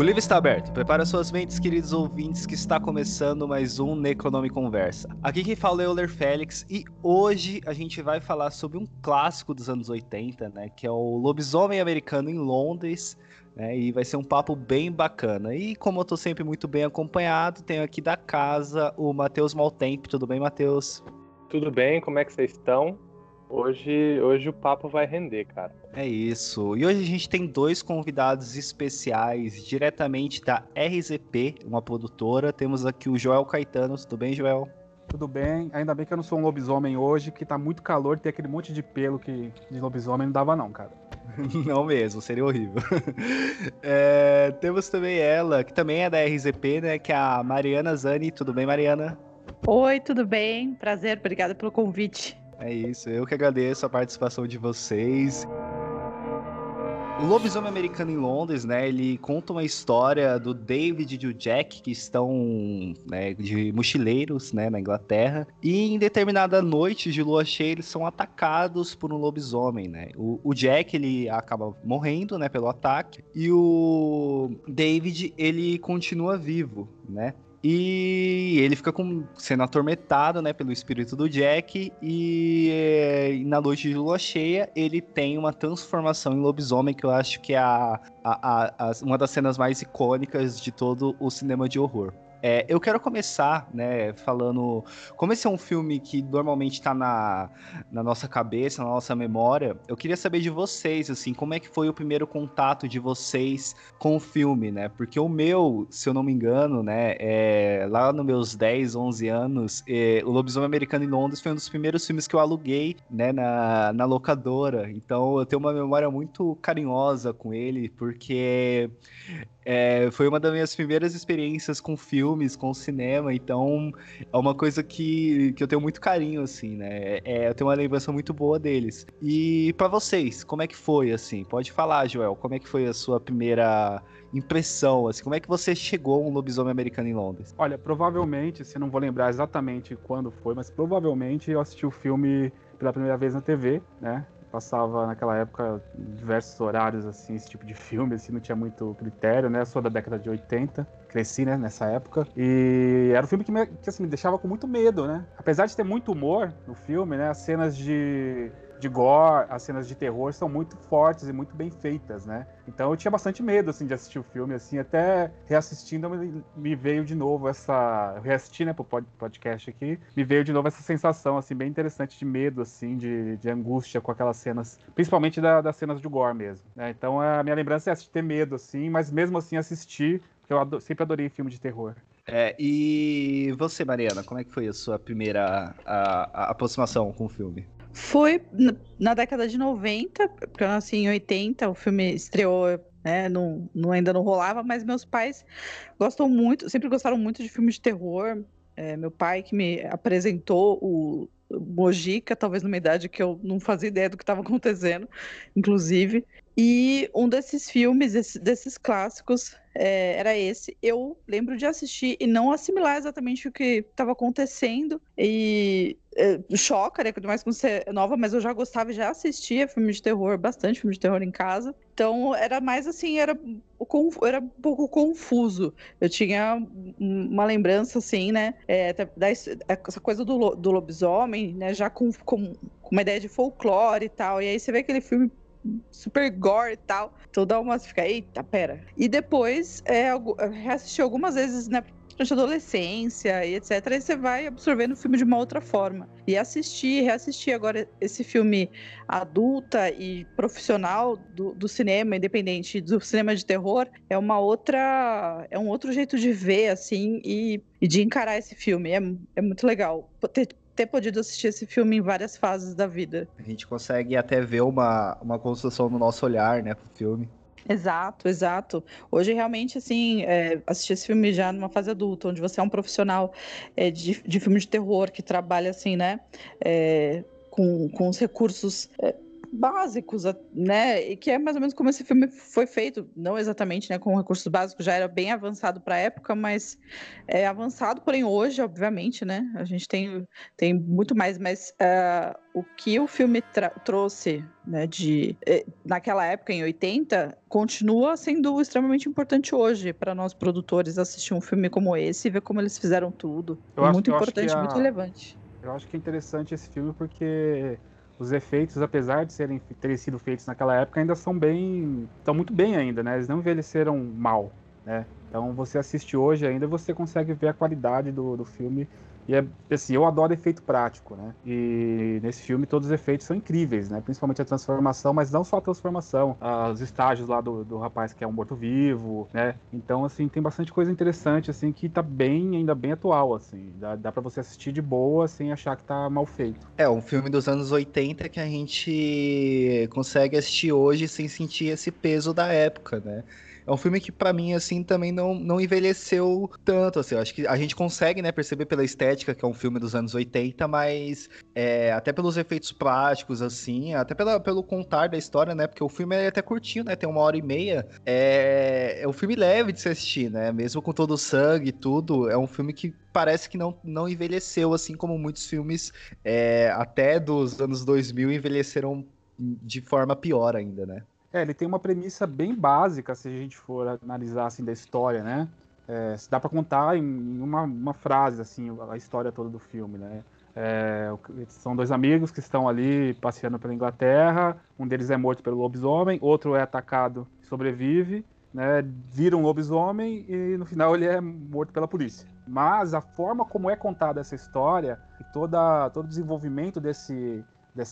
O livro está aberto. Prepara suas mentes, queridos ouvintes, que está começando mais um Necronome Conversa. Aqui quem fala é o Euler Félix e hoje a gente vai falar sobre um clássico dos anos 80, né? Que é o Lobisomem Americano em Londres. Né, e vai ser um papo bem bacana. E como eu tô sempre muito bem acompanhado, tenho aqui da casa o Matheus Maltempo. Tudo bem, Matheus? Tudo bem, como é que vocês estão? Hoje, hoje o papo vai render, cara. É isso. E hoje a gente tem dois convidados especiais diretamente da RZP, uma produtora. Temos aqui o Joel Caetano. Tudo bem, Joel? Tudo bem. Ainda bem que eu não sou um lobisomem hoje, que tá muito calor, tem aquele monte de pelo que de lobisomem não dava não, cara. não mesmo, seria horrível. é, temos também ela, que também é da RZP, né? Que é a Mariana Zani. Tudo bem, Mariana? Oi, tudo bem? Prazer, obrigada pelo convite. É isso, eu que agradeço a participação de vocês. O Lobisomem Americano em Londres, né? Ele conta uma história do David e do Jack que estão né, de mochileiros, né, na Inglaterra. E em determinada noite de lua cheia eles são atacados por um lobisomem, né? O, o Jack ele acaba morrendo, né, pelo ataque. E o David ele continua vivo, né? E ele fica com, sendo atormentado né, pelo espírito do Jack. E, e, na noite de lua cheia, ele tem uma transformação em lobisomem, que eu acho que é a, a, a, uma das cenas mais icônicas de todo o cinema de horror. É, eu quero começar, né, falando. Como esse é um filme que normalmente está na, na nossa cabeça, na nossa memória, eu queria saber de vocês, assim, como é que foi o primeiro contato de vocês com o filme, né? Porque o meu, se eu não me engano, né, é, lá nos meus 10, 11 anos, é, O Lobisomem Americano em Londres foi um dos primeiros filmes que eu aluguei, né, na, na locadora. Então eu tenho uma memória muito carinhosa com ele, porque é, foi uma das minhas primeiras experiências com filmes, com cinema, então é uma coisa que, que eu tenho muito carinho, assim, né? É, eu tenho uma lembrança muito boa deles. E para vocês, como é que foi, assim? Pode falar, Joel, como é que foi a sua primeira impressão, assim? Como é que você chegou a um lobisomem americano em Londres? Olha, provavelmente, se não vou lembrar exatamente quando foi, mas provavelmente eu assisti o filme pela primeira vez na TV, né? Passava naquela época diversos horários, assim, esse tipo de filme, assim, não tinha muito critério, né? Eu sou da década de 80, cresci, né, nessa época. E era um filme que, me, que assim, me deixava com muito medo, né? Apesar de ter muito humor no filme, né? As cenas de de gore, as cenas de terror são muito fortes e muito bem feitas, né? Então eu tinha bastante medo, assim, de assistir o filme, assim, até reassistindo me, veio de novo essa... Eu reassisti, né, pro podcast aqui, me veio de novo essa sensação, assim, bem interessante de medo, assim, de, de angústia com aquelas cenas, principalmente da, das cenas de gore mesmo, né? Então a minha lembrança é ter medo, assim, mas mesmo assim assistir, porque eu sempre adorei filme de terror. É, e você, Mariana, como é que foi a sua primeira a, a aproximação com o filme? Foi na década de 90, porque eu nasci em 80, o filme estreou, né, não, não, ainda não rolava, mas meus pais gostam muito, sempre gostaram muito de filmes de terror. É, meu pai que me apresentou o Mojica, talvez numa idade que eu não fazia ideia do que estava acontecendo, inclusive. E um desses filmes, desses clássicos, é, era esse. Eu lembro de assistir e não assimilar exatamente o que estava acontecendo. E é, choca, né? Mais quando você é nova, mas eu já gostava, já assistia filme de terror, bastante filme de terror em casa. Então era mais assim, era, era um pouco confuso. Eu tinha uma lembrança, assim, né? É, da, essa coisa do, do lobisomem, né? Já com, com uma ideia de folclore e tal. E aí você vê aquele filme super gore e tal. Dá uma. Fica, eita, pera. E depois é, reassisti algumas vezes, né? Durante a adolescência e etc. Aí você vai absorvendo o filme de uma outra forma. E assistir, reassistir agora esse filme adulta e profissional do, do cinema, independente do cinema de terror, é uma outra. É um outro jeito de ver, assim, e, e de encarar esse filme. É, é muito legal. Ter, ter podido assistir esse filme em várias fases da vida. A gente consegue até ver uma, uma construção no nosso olhar, né, pro filme. Exato, exato. Hoje, realmente, assim, é, assistir esse filme já numa fase adulta, onde você é um profissional é, de, de filme de terror que trabalha, assim, né, é, com, com os recursos é, básicos, né? E que é mais ou menos como esse filme foi feito, não exatamente, né, com recursos básicos, já era bem avançado para a época, mas é avançado, porém hoje, obviamente, né? A gente tem, tem muito mais, mas uh, o que o filme trouxe, né, de eh, naquela época em 80, continua sendo extremamente importante hoje para nós produtores assistir um filme como esse e ver como eles fizeram tudo. Eu muito acho, importante, a... muito relevante. Eu acho que é interessante esse filme porque os efeitos, apesar de serem terem sido feitos naquela época, ainda são bem, estão muito bem ainda, né? Eles não envelheceram mal, né? Então você assiste hoje ainda, você consegue ver a qualidade do, do filme e é assim, eu adoro efeito prático, né? E nesse filme todos os efeitos são incríveis, né? Principalmente a transformação, mas não só a transformação, os estágios lá do, do rapaz que é um morto-vivo, né? Então, assim, tem bastante coisa interessante, assim, que tá bem, ainda bem atual, assim. Dá, dá para você assistir de boa sem achar que tá mal feito. É, um filme dos anos 80 que a gente consegue assistir hoje sem sentir esse peso da época, né? É um filme que, para mim, assim, também não, não envelheceu tanto, assim. Eu acho que a gente consegue, né, perceber pela estética que é um filme dos anos 80, mas é, até pelos efeitos práticos, assim, até pela, pelo contar da história, né, porque o filme é até curtinho, né, tem uma hora e meia. É, é um filme leve de se assistir, né, mesmo com todo o sangue e tudo, é um filme que parece que não, não envelheceu, assim como muitos filmes é, até dos anos 2000 envelheceram de forma pior ainda, né? É, ele tem uma premissa bem básica, se a gente for analisar assim da história, né? É, dá para contar em uma, uma, frase assim a história toda do filme, né? É, são dois amigos que estão ali passeando pela Inglaterra. Um deles é morto pelo lobisomem, outro é atacado, sobrevive, né? Vira um lobisomem e no final ele é morto pela polícia. Mas a forma como é contada essa história e toda todo o desenvolvimento desse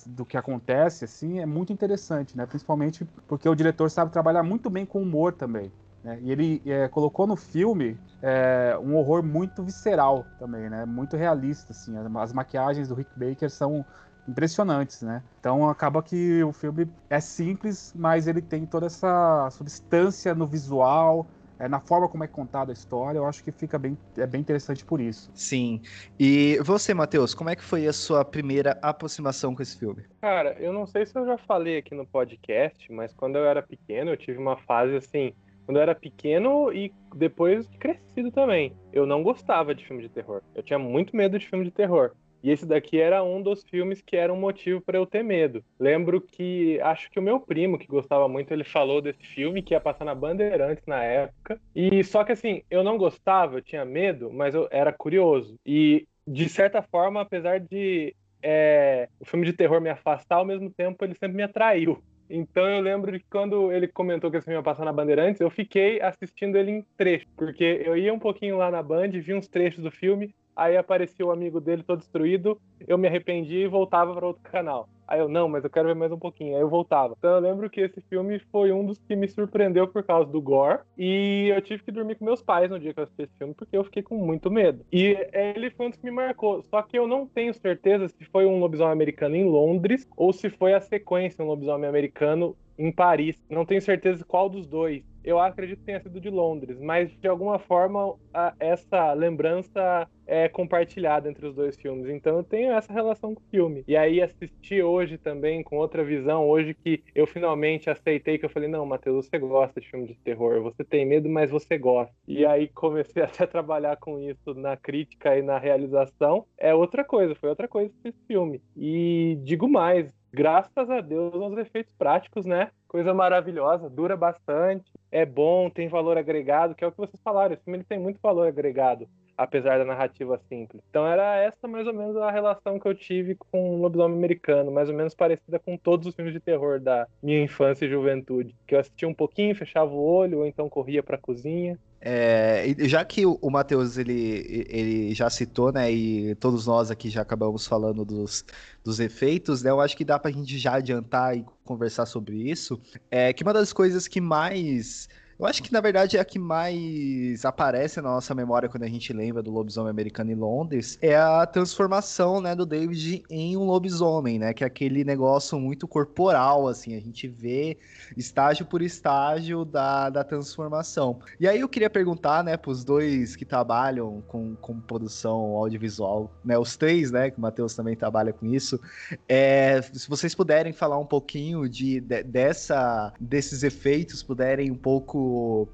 do que acontece, assim, é muito interessante, né? Principalmente porque o diretor sabe trabalhar muito bem com humor também. Né? E ele é, colocou no filme é, um horror muito visceral também, né? Muito realista, assim. As maquiagens do Rick Baker são impressionantes, né? Então acaba que o filme é simples, mas ele tem toda essa substância no visual, é, na forma como é contada a história, eu acho que fica bem, é bem interessante por isso. Sim. E você, Matheus, como é que foi a sua primeira aproximação com esse filme? Cara, eu não sei se eu já falei aqui no podcast, mas quando eu era pequeno, eu tive uma fase assim. Quando eu era pequeno e depois crescido também. Eu não gostava de filme de terror. Eu tinha muito medo de filme de terror. E esse daqui era um dos filmes que era um motivo para eu ter medo. Lembro que acho que o meu primo, que gostava muito, ele falou desse filme que ia passar na Bandeirantes na época. E só que assim, eu não gostava, eu tinha medo, mas eu era curioso. E de certa forma, apesar de é, o filme de terror me afastar, ao mesmo tempo ele sempre me atraiu. Então eu lembro que quando ele comentou que esse filme ia passar na Bandeirantes, eu fiquei assistindo ele em trecho, porque eu ia um pouquinho lá na Band, vi uns trechos do filme, aí aparecia o amigo dele todo destruído, eu me arrependi e voltava para outro canal. Aí eu, não, mas eu quero ver mais um pouquinho. Aí eu voltava. Então eu lembro que esse filme foi um dos que me surpreendeu por causa do gore. E eu tive que dormir com meus pais no dia que eu assisti esse filme, porque eu fiquei com muito medo. E ele foi um dos que me marcou. Só que eu não tenho certeza se foi um lobisomem americano em Londres ou se foi a sequência, um lobisomem americano em Paris. Não tenho certeza qual dos dois eu acredito que tenha sido de Londres, mas de alguma forma a, essa lembrança é compartilhada entre os dois filmes. Então eu tenho essa relação com o filme. E aí assisti hoje também com outra visão, hoje que eu finalmente aceitei que eu falei, não, Matheus, você gosta de filme de terror, você tem medo, mas você gosta. E aí comecei até a trabalhar com isso na crítica e na realização. É outra coisa, foi outra coisa esse filme. E digo mais, graças a Deus aos efeitos práticos, né? Coisa maravilhosa, dura bastante, é bom, tem valor agregado, que é o que vocês falaram. Esse filme ele tem muito valor agregado, apesar da narrativa simples. Então era essa mais ou menos a relação que eu tive com o lobisomem americano, mais ou menos parecida com todos os filmes de terror da minha infância e juventude. Que eu assistia um pouquinho, fechava o olho, ou então corria pra cozinha. É, já que o, Matheus ele, ele já citou, né, e todos nós aqui já acabamos falando dos, dos efeitos, né, eu acho que dá pra gente já adiantar e conversar sobre isso. É que uma das coisas que mais Eu acho que, na verdade, é a que mais aparece na nossa memória quando a gente lembra do lobisomem americano em Londres é a transformação, né, do David em um lobisomem, né? Que é aquele negócio muito corporal, assim. A gente vê estágio por estágio da, da transformação. E aí eu queria perguntar, né, pros dois que trabalham com, com produção audiovisual, né? Os três, né? Que o Matheus também trabalha com isso. É, se vocês puderem falar um pouquinho de, de dessa, desses efeitos, puderem um pouco.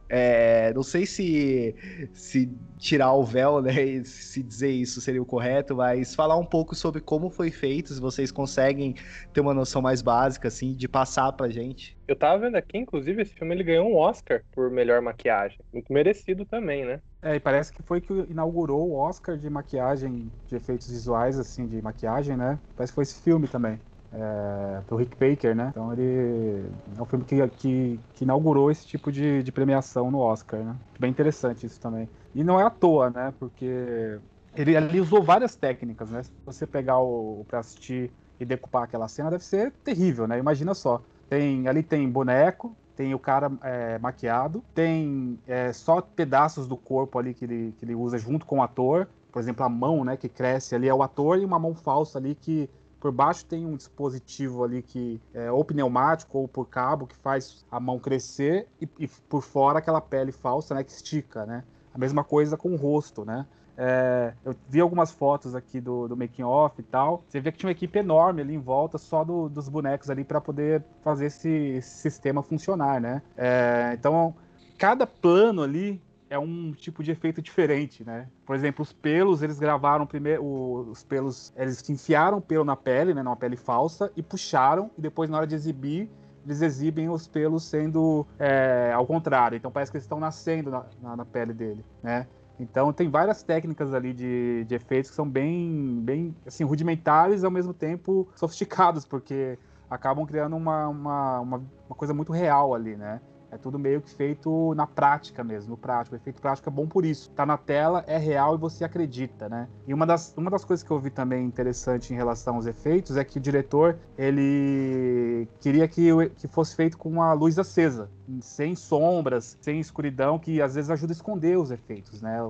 É, não sei se, se tirar o véu, né? Se dizer isso seria o correto, mas falar um pouco sobre como foi feito, se vocês conseguem ter uma noção mais básica, assim, de passar pra gente. Eu tava vendo aqui, inclusive, esse filme ele ganhou um Oscar por melhor maquiagem. Muito merecido também, né? É, e parece que foi que inaugurou o Oscar de maquiagem, de efeitos visuais, assim, de maquiagem, né? Parece que foi esse filme também é, do Rick Baker, né? Então ele é um filme que, que, que inaugurou esse tipo de, de, premiação no Oscar, né? Bem interessante isso também. E não é à toa, né? Porque ele, ele usou várias técnicas, né? Se você pegar o para assistir e decupar aquela cena, deve ser terrível, né? Imagina só. Tem, ali tem boneco, tem o cara é, maquiado, tem é, só pedaços do corpo ali que ele, que ele usa junto com o ator. Por exemplo, a mão, né, que cresce ali é o ator e uma mão falsa ali que por baixo tem um dispositivo ali que é ou pneumático ou por cabo que faz a mão crescer e, e por fora aquela pele falsa, né, que estica, né? A mesma coisa com o rosto, né? É, eu vi algumas fotos aqui do, do making off e tal. Você vê que tinha uma equipe enorme ali em volta só do, dos bonecos ali para poder fazer esse, esse, sistema funcionar, né? É, então cada plano ali é um tipo de efeito diferente, né? Por exemplo, os pelos, eles gravaram primeiro os pelos, eles enfiaram pelo na pele, né, numa pele falsa e puxaram e depois na hora de exibir eles exibem os pelos sendo é, ao contrário. Então parece que eles estão nascendo na, na, na, pele dele, né? Então tem várias técnicas ali de, de efeitos que são bem, bem assim, rudimentares e ao mesmo tempo sofisticados, porque acabam criando uma, uma, uma, uma coisa muito real ali, né? É tudo meio que feito na prática mesmo, no prático. O efeito prático é bom por isso. Tá na tela, é real e você acredita, né? E uma das, uma das coisas que eu vi também interessante em relação aos efeitos é que o diretor, ele queria que, que fosse feito com a luz acesa, sem sombras, sem escuridão, que às vezes ajuda a esconder os efeitos, né?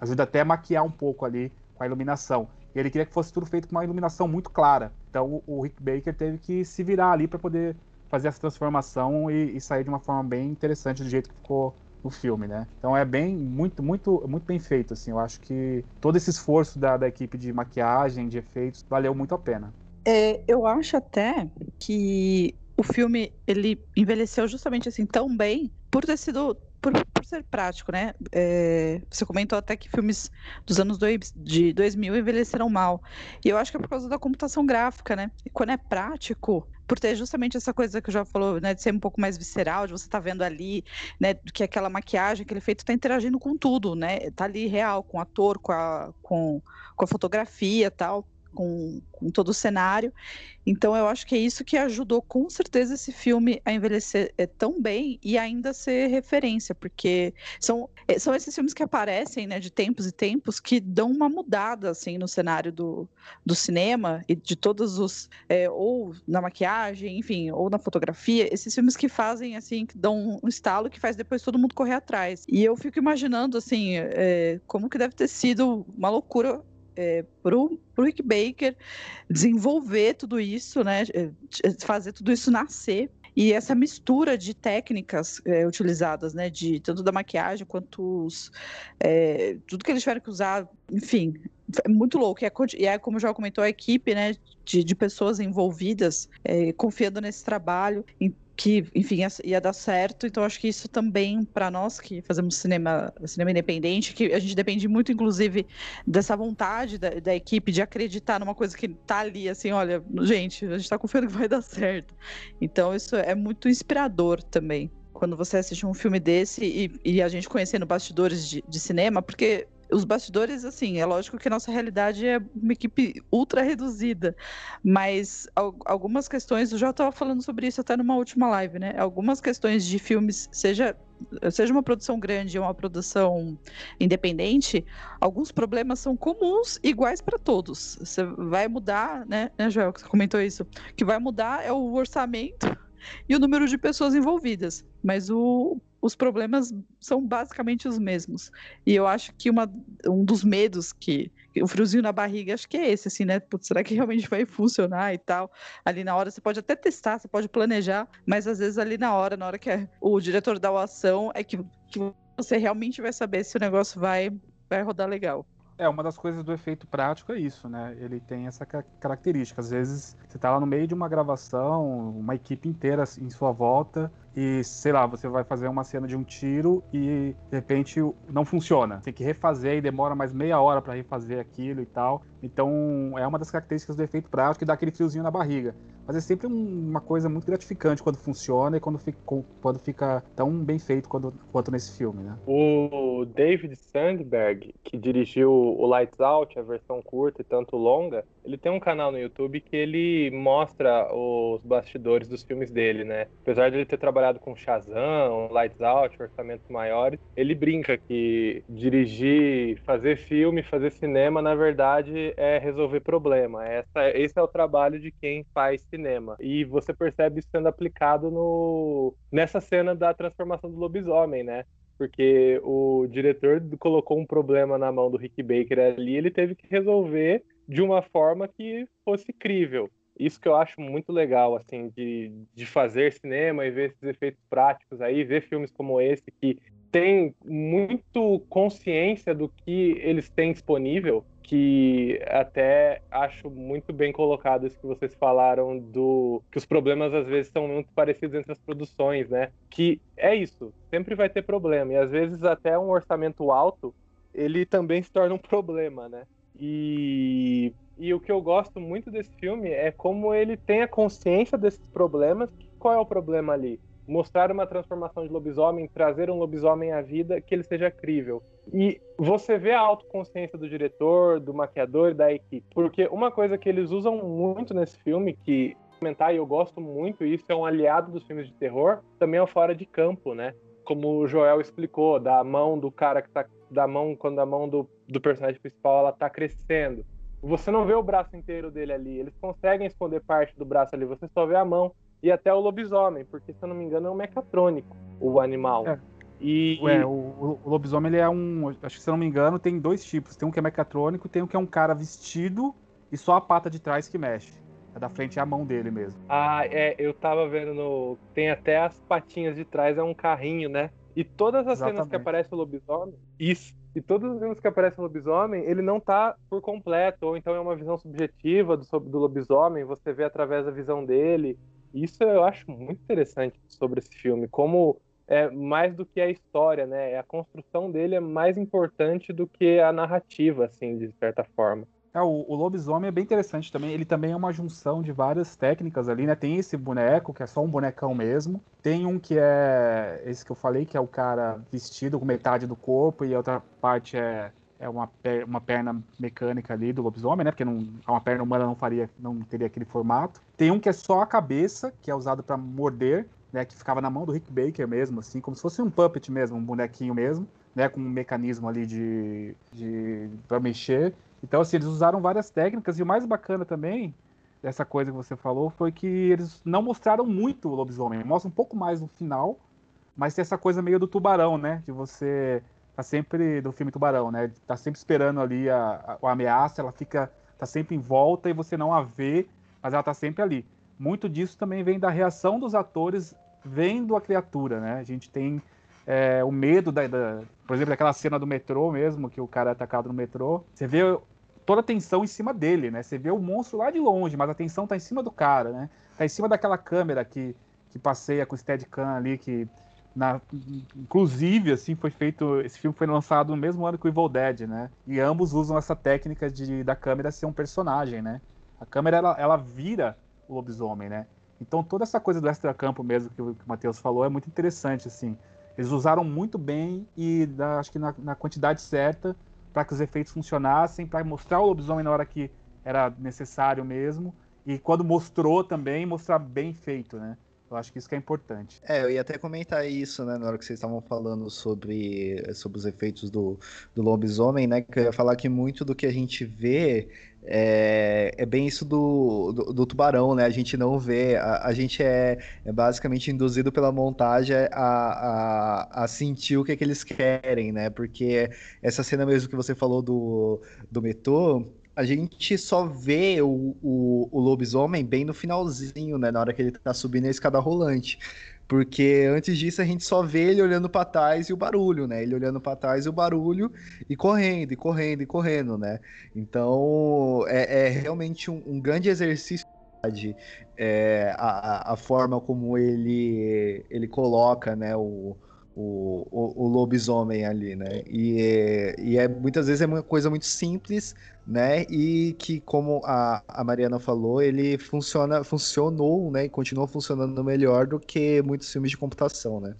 Ajuda até a maquiar um pouco ali com a iluminação. E ele queria que fosse tudo feito com uma iluminação muito clara. Então o Rick Baker teve que se virar ali para poder fazer essa transformação e, e, sair de uma forma bem interessante do jeito que ficou no filme, né? Então é bem, muito, muito, muito bem feito, assim. Eu acho que todo esse esforço da, da equipe de maquiagem, de efeitos, valeu muito a pena. É, eu acho até que o filme ele envelheceu justamente assim tão bem por ter sido por, por ser prático, né? É, você comentou até que filmes dos anos dois, de 2000 envelheceram mal. E eu acho que é por causa da computação gráfica, né? E quando é prático, por ter justamente essa coisa que eu já falou, né, de ser um pouco mais visceral, de você estar tá vendo ali, né, que aquela maquiagem, aquele efeito está interagindo com tudo, né, tá ali real, com o ator, com a, com, com a fotografia tal com, com, todo o cenário. Então eu acho que é isso que ajudou com certeza esse filme a envelhecer é, tão bem e ainda ser referência, porque são, é, são esses filmes que aparecem né, de tempos e tempos que dão uma mudada assim no cenário do, do cinema e de todos os é, ou na maquiagem, enfim, ou na fotografia, esses filmes que fazem assim, que dão um estalo que faz depois todo mundo correr atrás. E eu fico imaginando assim, é, como que deve ter sido uma loucura é, para o Rick Baker desenvolver tudo isso, né, é, fazer tudo isso nascer. E essa mistura de técnicas é, utilizadas, né, de tanto da maquiagem quanto os, é, tudo que eles tiveram que usar, enfim, é muito louco. E é, é como já comentou a equipe, né, de, de pessoas envolvidas, é, confiando nesse trabalho que, enfim, ia, dar certo. Então, acho que isso também, para nós que fazemos cinema, cinema independente, que a gente depende muito, inclusive, dessa vontade da, da equipe de acreditar numa coisa que tá ali, assim, olha, gente, a gente tá confiando que vai dar certo. Então, isso é muito inspirador também. Quando você assiste um filme desse e, e a gente conhecendo bastidores de, de cinema, porque os bastidores, assim, é lógico que a nossa realidade é uma equipe ultra reduzida, mas algumas questões, eu já estava falando sobre isso até numa última live, né? Algumas questões de filmes, seja seja uma produção grande ou uma produção independente, alguns problemas são comuns, iguais para todos. Você vai mudar, né, né, Joel, que você comentou isso, o que vai mudar é o orçamento e o número de pessoas envolvidas. Mas o, os problemas são basicamente os mesmos. E eu acho que uma, um dos medos que o friozinho na barriga, acho que é esse, assim, né? Putz, será que realmente vai funcionar e tal? Ali na hora, você pode até testar, você pode planejar, mas às vezes ali na hora, na hora que é o diretor dá a ação, é que, que você realmente vai saber se o negócio vai, vai rodar legal. É, uma das coisas do efeito prático é isso, né? Ele tem essa característica. Às vezes você tá lá no meio de uma gravação, uma equipe inteira em sua volta, e sei lá, você vai fazer uma cena de um tiro e de repente não funciona. Tem que refazer e demora mais meia hora para refazer aquilo e tal. Então é uma das características do efeito prático e dá aquele friozinho na barriga. Mas é sempre um, uma coisa muito gratificante quando funciona e quando fica, quando fica tão bem feito quanto, quanto nesse filme, né? O David Sandberg, que dirigiu o Lights Out, a versão curta e tanto longa, ele tem um canal no YouTube que ele mostra os bastidores dos filmes dele, né? Apesar de ele ter trabalhado com Shazam, Lights Out, orçamentos maiores, ele brinca que dirigir, fazer filme, fazer cinema, na verdade, é resolver problema. Essa, esse é o trabalho de quem faz cinema. E você percebe isso sendo aplicado no, nessa cena da transformação do lobisomem, né? Porque o diretor colocou um problema na mão do Rick Baker ali, ele teve que resolver de uma forma que fosse crível. Isso que eu acho muito legal, assim, de, de fazer cinema e ver esses efeitos práticos aí, ver filmes como esse que tem muito consciência do que eles têm disponível, que até acho muito bem colocado isso que vocês falaram do que os problemas às vezes são muito parecidos entre as produções, né? Que é isso, sempre vai ter problema e às vezes até um orçamento alto ele também se torna um problema, né? E, e o que eu gosto muito desse filme é como ele tem a consciência desses problemas. Qual é o problema ali? Mostrar uma transformação de lobisomem, trazer um lobisomem à vida que ele seja crível. E você vê a autoconsciência do diretor, do maquiador e da equipe. Porque uma coisa que eles usam muito nesse filme, que comentar e eu gosto muito, isso é um aliado dos filmes de terror, também é o fora de campo, né? Como o Joel explicou, da mão do cara que tá da mão, quando a mão do, do personagem principal ela tá crescendo. Você não vê o braço inteiro dele ali. Eles conseguem esconder parte do braço ali, você só vê a mão e até o lobisomem, porque se eu não me engano é um mecatrônico, o animal. É. E, Ué, o, o, lobisomem ele é um. Acho que se eu não me engano, tem dois tipos. Tem um que é mecatrônico, tem um que é um cara vestido e só a pata de trás que mexe. A da frente é a mão dele mesmo. Ah, é, eu tava vendo no. Tem até as patinhas de trás, é um carrinho, né? E todas as Exatamente. cenas que aparece o lobisomem, isso. E todas as cenas que aparece lobisomem, ele não tá por completo, ou então é uma visão subjetiva do, do lobisomem, você vê através da visão dele. Isso eu acho muito interessante sobre esse filme, como é mais do que a história, né? A construção dele é mais importante do que a narrativa, assim, de certa forma. É, o, o, lobisomem é bem interessante também. Ele também é uma junção de várias técnicas ali, né? Tem esse boneco, que é só um bonecão mesmo. Tem um que é esse que eu falei, que é o cara vestido com metade do corpo, e a outra parte é, é uma, per, uma perna mecânica ali do lobisomem, né? Porque não, uma perna humana não faria, não teria aquele formato. Tem um que é só a cabeça, que é usado para morder, né? Que ficava na mão do Rick Baker mesmo, assim, como se fosse um puppet mesmo, um bonequinho mesmo, né? Com um mecanismo ali de, de para mexer. Então, assim, eles usaram várias técnicas, e o mais bacana também dessa coisa que você falou foi que eles não mostraram muito o lobisomem, mostra um pouco mais no final, mas tem essa coisa meio do tubarão, né? De você tá sempre do filme Tubarão, né? Tá sempre esperando ali a, a, a ameaça, ela fica tá sempre em volta e você não a vê, mas ela tá sempre ali. Muito disso também vem da reação dos atores vendo a criatura, né? A gente tem é, o medo da, da, por exemplo, aquela cena do metrô mesmo, que o cara é atacado no metrô. Você vê toda a tensão em cima dele, né? Você vê o monstro lá de longe, mas a tensão tá em cima do cara, né? Tá em cima daquela câmera que, que passeia com o Steadicam ali, que na, inclusive, assim, foi feito. Esse filme foi lançado no mesmo ano que o Evil Dead, né? E ambos usam essa técnica de da câmera ser um personagem, né? A câmera ela, ela vira o lobisomem, né? Então toda essa coisa do extra-campo mesmo que o, que o Matheus falou é muito interessante, assim. Eles usaram muito bem e da, acho que na, na quantidade certa para que os efeitos funcionassem, para mostrar o lobisomem na hora que era necessário mesmo. E quando mostrou também, mostrar bem feito, né? Eu acho que isso que é importante. É, eu ia até comentar isso, né, na hora que vocês estavam falando sobre, sobre os efeitos do, do lobisomem, né, que eu ia falar que muito do que a gente vê é, é bem isso do, do, do, tubarão, né, a gente não vê, a, a gente é, é, basicamente induzido pela montagem a, a, a, sentir o que, é que eles querem, né, porque essa cena mesmo que você falou do, do metrô, a gente só vê o, o, o, lobisomem bem no finalzinho, né? Na hora que ele tá subindo a escada rolante. Porque antes disso a gente só vê ele olhando para trás e o barulho, né? Ele olhando para trás e o barulho e correndo, e correndo, e correndo, né? Então é, é realmente um, um, grande exercício é, a, a forma como ele, ele coloca, né? O, o, o, o, lobisomem ali, né? E, é, e é muitas vezes é uma coisa muito simples, né? E que, como a, a Mariana falou, ele funciona, funcionou, né? E continua funcionando melhor do que muitos filmes de computação, né?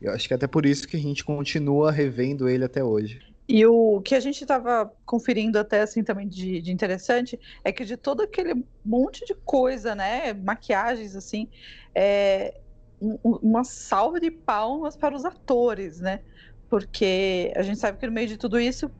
Eu acho que é até por isso que a gente continua revendo ele até hoje. E o que a gente estava conferindo até assim também de, de, interessante é que de todo aquele monte de coisa, né, maquiagens assim, é, uma salva de palmas para os atores, né? Porque a gente sabe que no meio de tudo isso,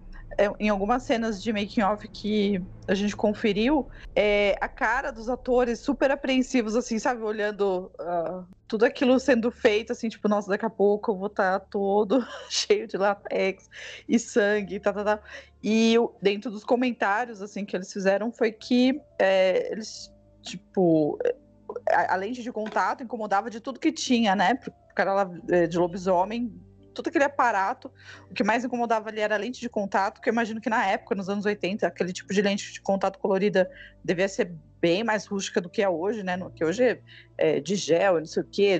em algumas cenas de making off que a gente conferiu, é, a cara dos atores super apreensivos, assim, sabe, olhando uh, tudo aquilo sendo feito, assim, tipo, nossa, daqui a pouco eu vou estar tá todo cheio de latex e sangue, tá, tá, tá. E dentro dos comentários, assim, que eles fizeram foi que é, eles, tipo, a, a, lente de contato incomodava de tudo que tinha, né? Pro cara lá é, de lobisomem, todo aquele aparato. O que mais incomodava ali era a lente de contato, que eu imagino que na época, nos anos 80, aquele tipo de lente de contato colorida devia ser bem mais rústica do que é hoje, né? Que hoje é, é de gel, não sei o que,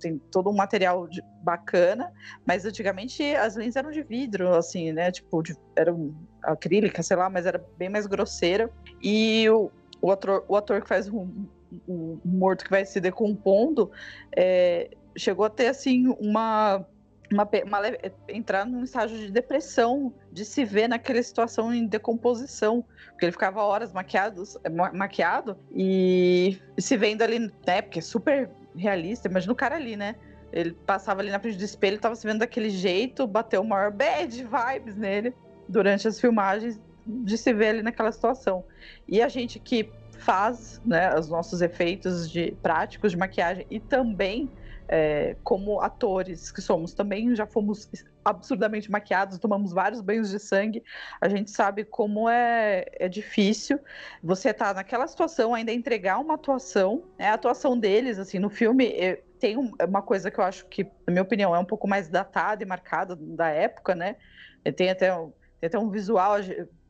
tem todo um material de, bacana, mas antigamente as lentes eram de vidro, assim, né? Tipo, de, eram acrílica, sei lá, mas era bem mais grosseira. E o, o ator, o ator que faz um, o morto que vai se decompondo, é, chegou a ter assim uma, uma, uma, entrar num estágio de depressão, de se ver naquela situação em decomposição, porque ele ficava horas maquiados, maquiado e se vendo ali, né, porque é super realista, imagina o cara ali, né? Ele passava ali na frente do espelho, tava se vendo daquele jeito, bateu o maior bad vibes nele durante as filmagens de se ver ali naquela situação. E a gente que faz né, os nossos efeitos de práticos de maquiagem e também é, como atores que somos também já fomos absurdamente maquiados, tomamos vários banhos de sangue. A gente sabe como é, é difícil você estar tá naquela situação, ainda entregar uma atuação. Né, a atuação deles, assim, no filme, é, tem uma coisa que eu acho que, na minha opinião, é um pouco mais datada e marcada da época, né? Tem até, tem até um visual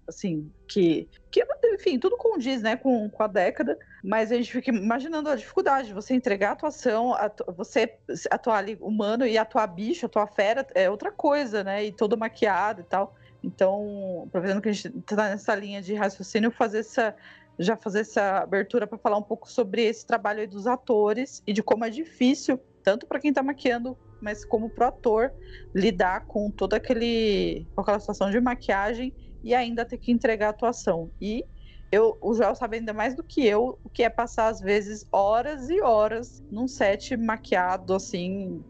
assim, que, que enfim, tudo condiz, né, com, com a década, mas a gente fica imaginando a dificuldade de você entregar atuação, atu você atuar humano e atuar bicho, atuar fera, é outra coisa, né, e todo maquiado e tal. Então, aproveitando que a gente está nessa linha de raciocínio, fazer essa já fazer essa abertura para falar um pouco sobre esse trabalho dos atores e de como é difícil, tanto para quem está maquiando, mas como para o ator, lidar com toda aquele, com aquela situação de maquiagem e ainda ter que entregar a atuação. E eu, o Joel sabe ainda mais do que eu o que é passar, às vezes, horas e horas num set maquiado, assim,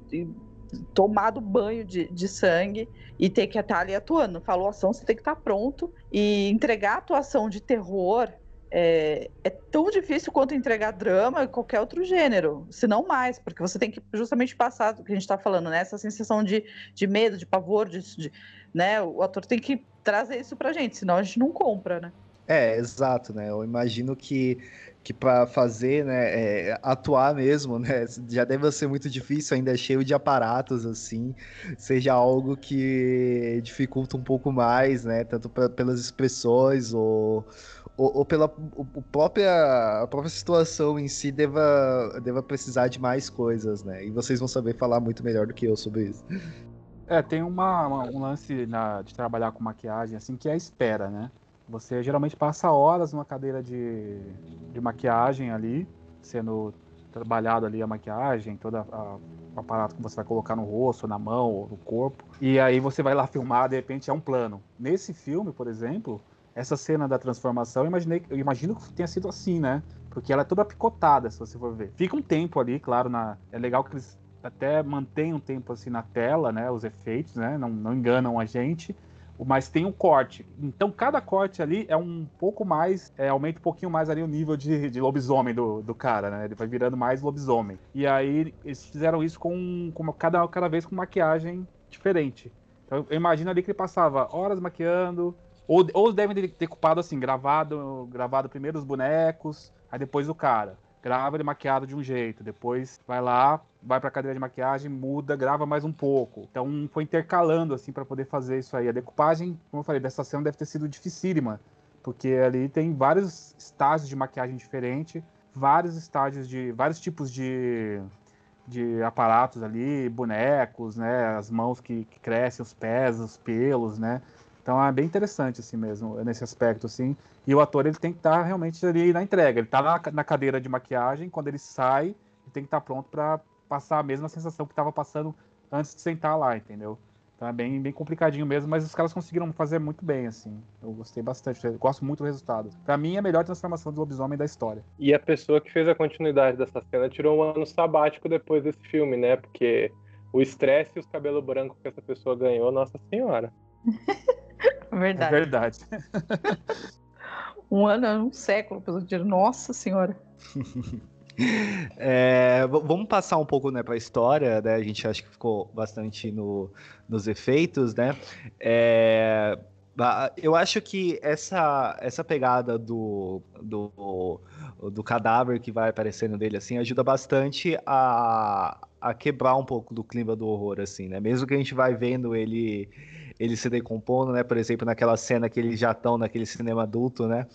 tomado banho de, de sangue e ter que estar ali atuando. Falou ação, você tem que estar pronto. E entregar a atuação de terror é, é, tão difícil quanto entregar drama e qualquer outro gênero, se não mais, porque você tem que justamente passar o que a gente está falando, né? Essa sensação de, de medo, de pavor, de, de, né? O ator tem que trazer isso pra gente, senão a gente não compra, né? É, exato, né? Eu imagino que, que para fazer, né, é, atuar mesmo, né, já deve ser muito difícil, ainda é cheio de aparatos, assim, seja algo que dificulta um pouco mais, né, tanto pra, pelas expressões ou, ou, ou pela o, própria, a própria situação em si deva, deva precisar de mais coisas, né, e vocês vão saber falar muito melhor do que eu sobre isso. É, tem uma, uma um lance na, de trabalhar com maquiagem, assim, que é a espera, né? Você geralmente passa horas numa cadeira de, de maquiagem ali, sendo trabalhado ali a maquiagem, todo o aparato que você vai colocar no rosto, na mão, no corpo. E aí você vai lá filmar, de repente é um plano. Nesse filme, por exemplo, essa cena da transformação, eu, imaginei, eu imagino que tenha sido assim, né? Porque ela é toda picotada, se você for ver. Fica um tempo ali, claro, na, é legal que eles até mantêm um tempo assim na tela, né? Os efeitos, né? Não, não enganam a gente mas tem um corte. Então cada corte ali é um pouco mais, é, aumenta um pouquinho mais ali o nível de, de lobisomem do, do cara, né? Ele vai virando mais lobisomem. E aí eles fizeram isso com, com cada, cada vez com maquiagem diferente. Então eu imagino ali que ele passava horas maquiando, ou, ou devem ter culpado assim, gravado, gravado primeiro os bonecos, aí depois o cara. Grava ele maquiado de um jeito, depois vai lá, vai pra cadeira de maquiagem, muda, grava mais um pouco. Então foi intercalando assim para poder fazer isso aí. A decupagem, como eu falei, dessa cena deve ter sido dificílima, porque ali tem vários estágios de maquiagem diferente, vários estágios de vários tipos de de aparatos ali, bonecos, né, as mãos que, que crescem, os pés, os pelos, né? Então é bem interessante assim mesmo, nesse aspecto assim. E o ator ele tem que estar tá realmente ali na entrega. Ele está na, na, cadeira de maquiagem, quando ele sai, ele tem que estar tá pronto para passar a mesma sensação que estava passando antes de sentar lá, entendeu? Então é bem, bem complicadinho mesmo, mas os caras conseguiram fazer muito bem, assim. Eu gostei bastante, eu gosto muito do resultado. Para mim é a melhor transformação do lobisomem da história. E a pessoa que fez a continuidade dessa cena tirou um ano sabático depois desse filme, né? Porque o estresse e os cabelos brancos que essa pessoa ganhou, nossa senhora. Verdade. É verdade. um ano, um século, pelo dia. Nossa senhora. É, vamos passar um pouco né, para a história, né? A gente acha que ficou bastante no, nos efeitos, né? É, eu acho que essa, essa pegada do, do, do cadáver que vai aparecendo dele assim ajuda bastante a, a quebrar um pouco do clima do horror, assim, né? Mesmo que a gente vai vendo ele ele se decompondo, né? Por exemplo, naquela cena que eles já estão naquele cinema adulto, né?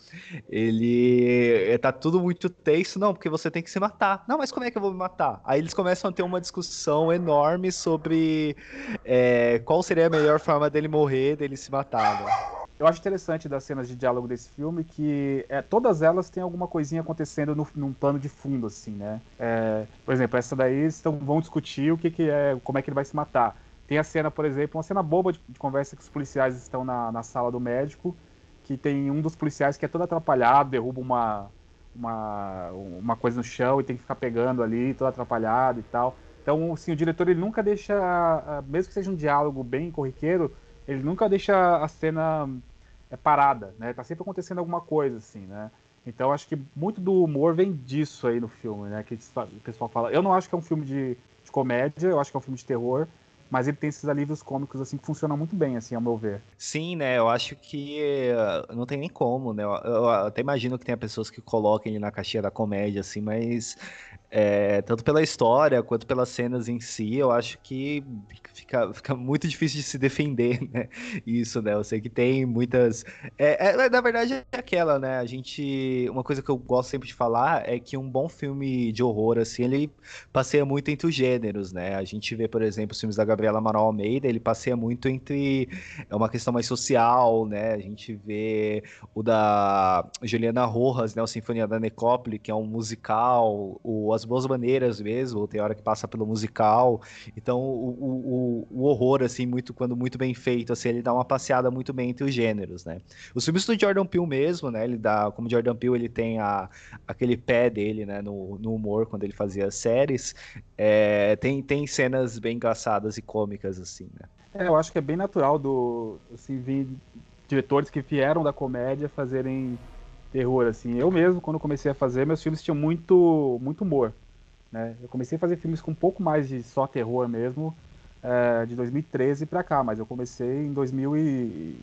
Ele tá tudo muito tenso, não, porque você tem que se matar. Não, mas como é que eu vou me matar? Aí eles começam a ter uma discussão enorme sobre é, qual seria a melhor forma dele morrer, dele se matar. Né? Eu acho interessante das cenas de diálogo desse filme que é, todas elas têm alguma coisinha acontecendo no, num plano de fundo, assim, né? É, por exemplo, essa daí estão, vão discutir o que, que é, como é que ele vai se matar. Tem a cena, por exemplo, uma cena boba de, de conversa que os policiais estão na, na sala do médico, que tem um dos policiais que é todo atrapalhado, derruba uma, uma, uma coisa no chão e tem que ficar pegando ali, todo atrapalhado e tal. Então, assim, o diretor ele nunca deixa, mesmo que seja um diálogo bem corriqueiro, ele nunca deixa a cena é, parada, né? Tá sempre acontecendo alguma coisa, assim, né? Então, acho que muito do humor vem disso aí no filme, né? Que o pessoal fala. Eu não acho que é um filme de, de comédia, eu acho que é um filme de terror, mas ele tem esses alívios cômicos assim que funcionam muito bem, assim, ao meu ver. Sim, né? Eu acho que uh, não tem nem como, né? Eu, eu, até imagino que tenha pessoas que coloquem ele na caixinha da comédia, assim, mas é, tanto pela história quanto pelas cenas em si, eu acho que fica, fica muito difícil de se defender, né? Isso, né? Eu sei que tem muitas. É, é, na verdade, é aquela, né? A gente. Uma coisa que eu gosto sempre de falar é que um bom filme de horror, assim, ele passeia muito entre os gêneros, né? A gente vê, por exemplo, os filmes da Gabriela Amaral Almeida, ele passeia muito entre é uma questão mais social, né? A gente vê o da Juliana Rojas, né? O Sinfonia da Necópole, que é um musical, o as boas maneiras mesmo, tem hora que passa pelo musical. Então, o, o, o, horror, assim, muito quando muito bem feito, assim, ele dá uma passeada muito bem entre os gêneros, né? Os filmes do Jordan Peele mesmo, né? Ele dá, como Jordan Peele, ele tem a, aquele pé dele, né, no, no humor quando ele fazia séries. É, tem, tem cenas bem engraçadas e cômicas, assim, né? É, eu acho que é bem natural do, assim, vir diretores que vieram da comédia fazerem terror, assim. Eu mesmo, quando comecei a fazer, meus filmes tinham muito, muito humor, né? Eu comecei a fazer filmes com um pouco mais de só terror mesmo, é, de 2013 para cá, mas eu comecei em 2000 e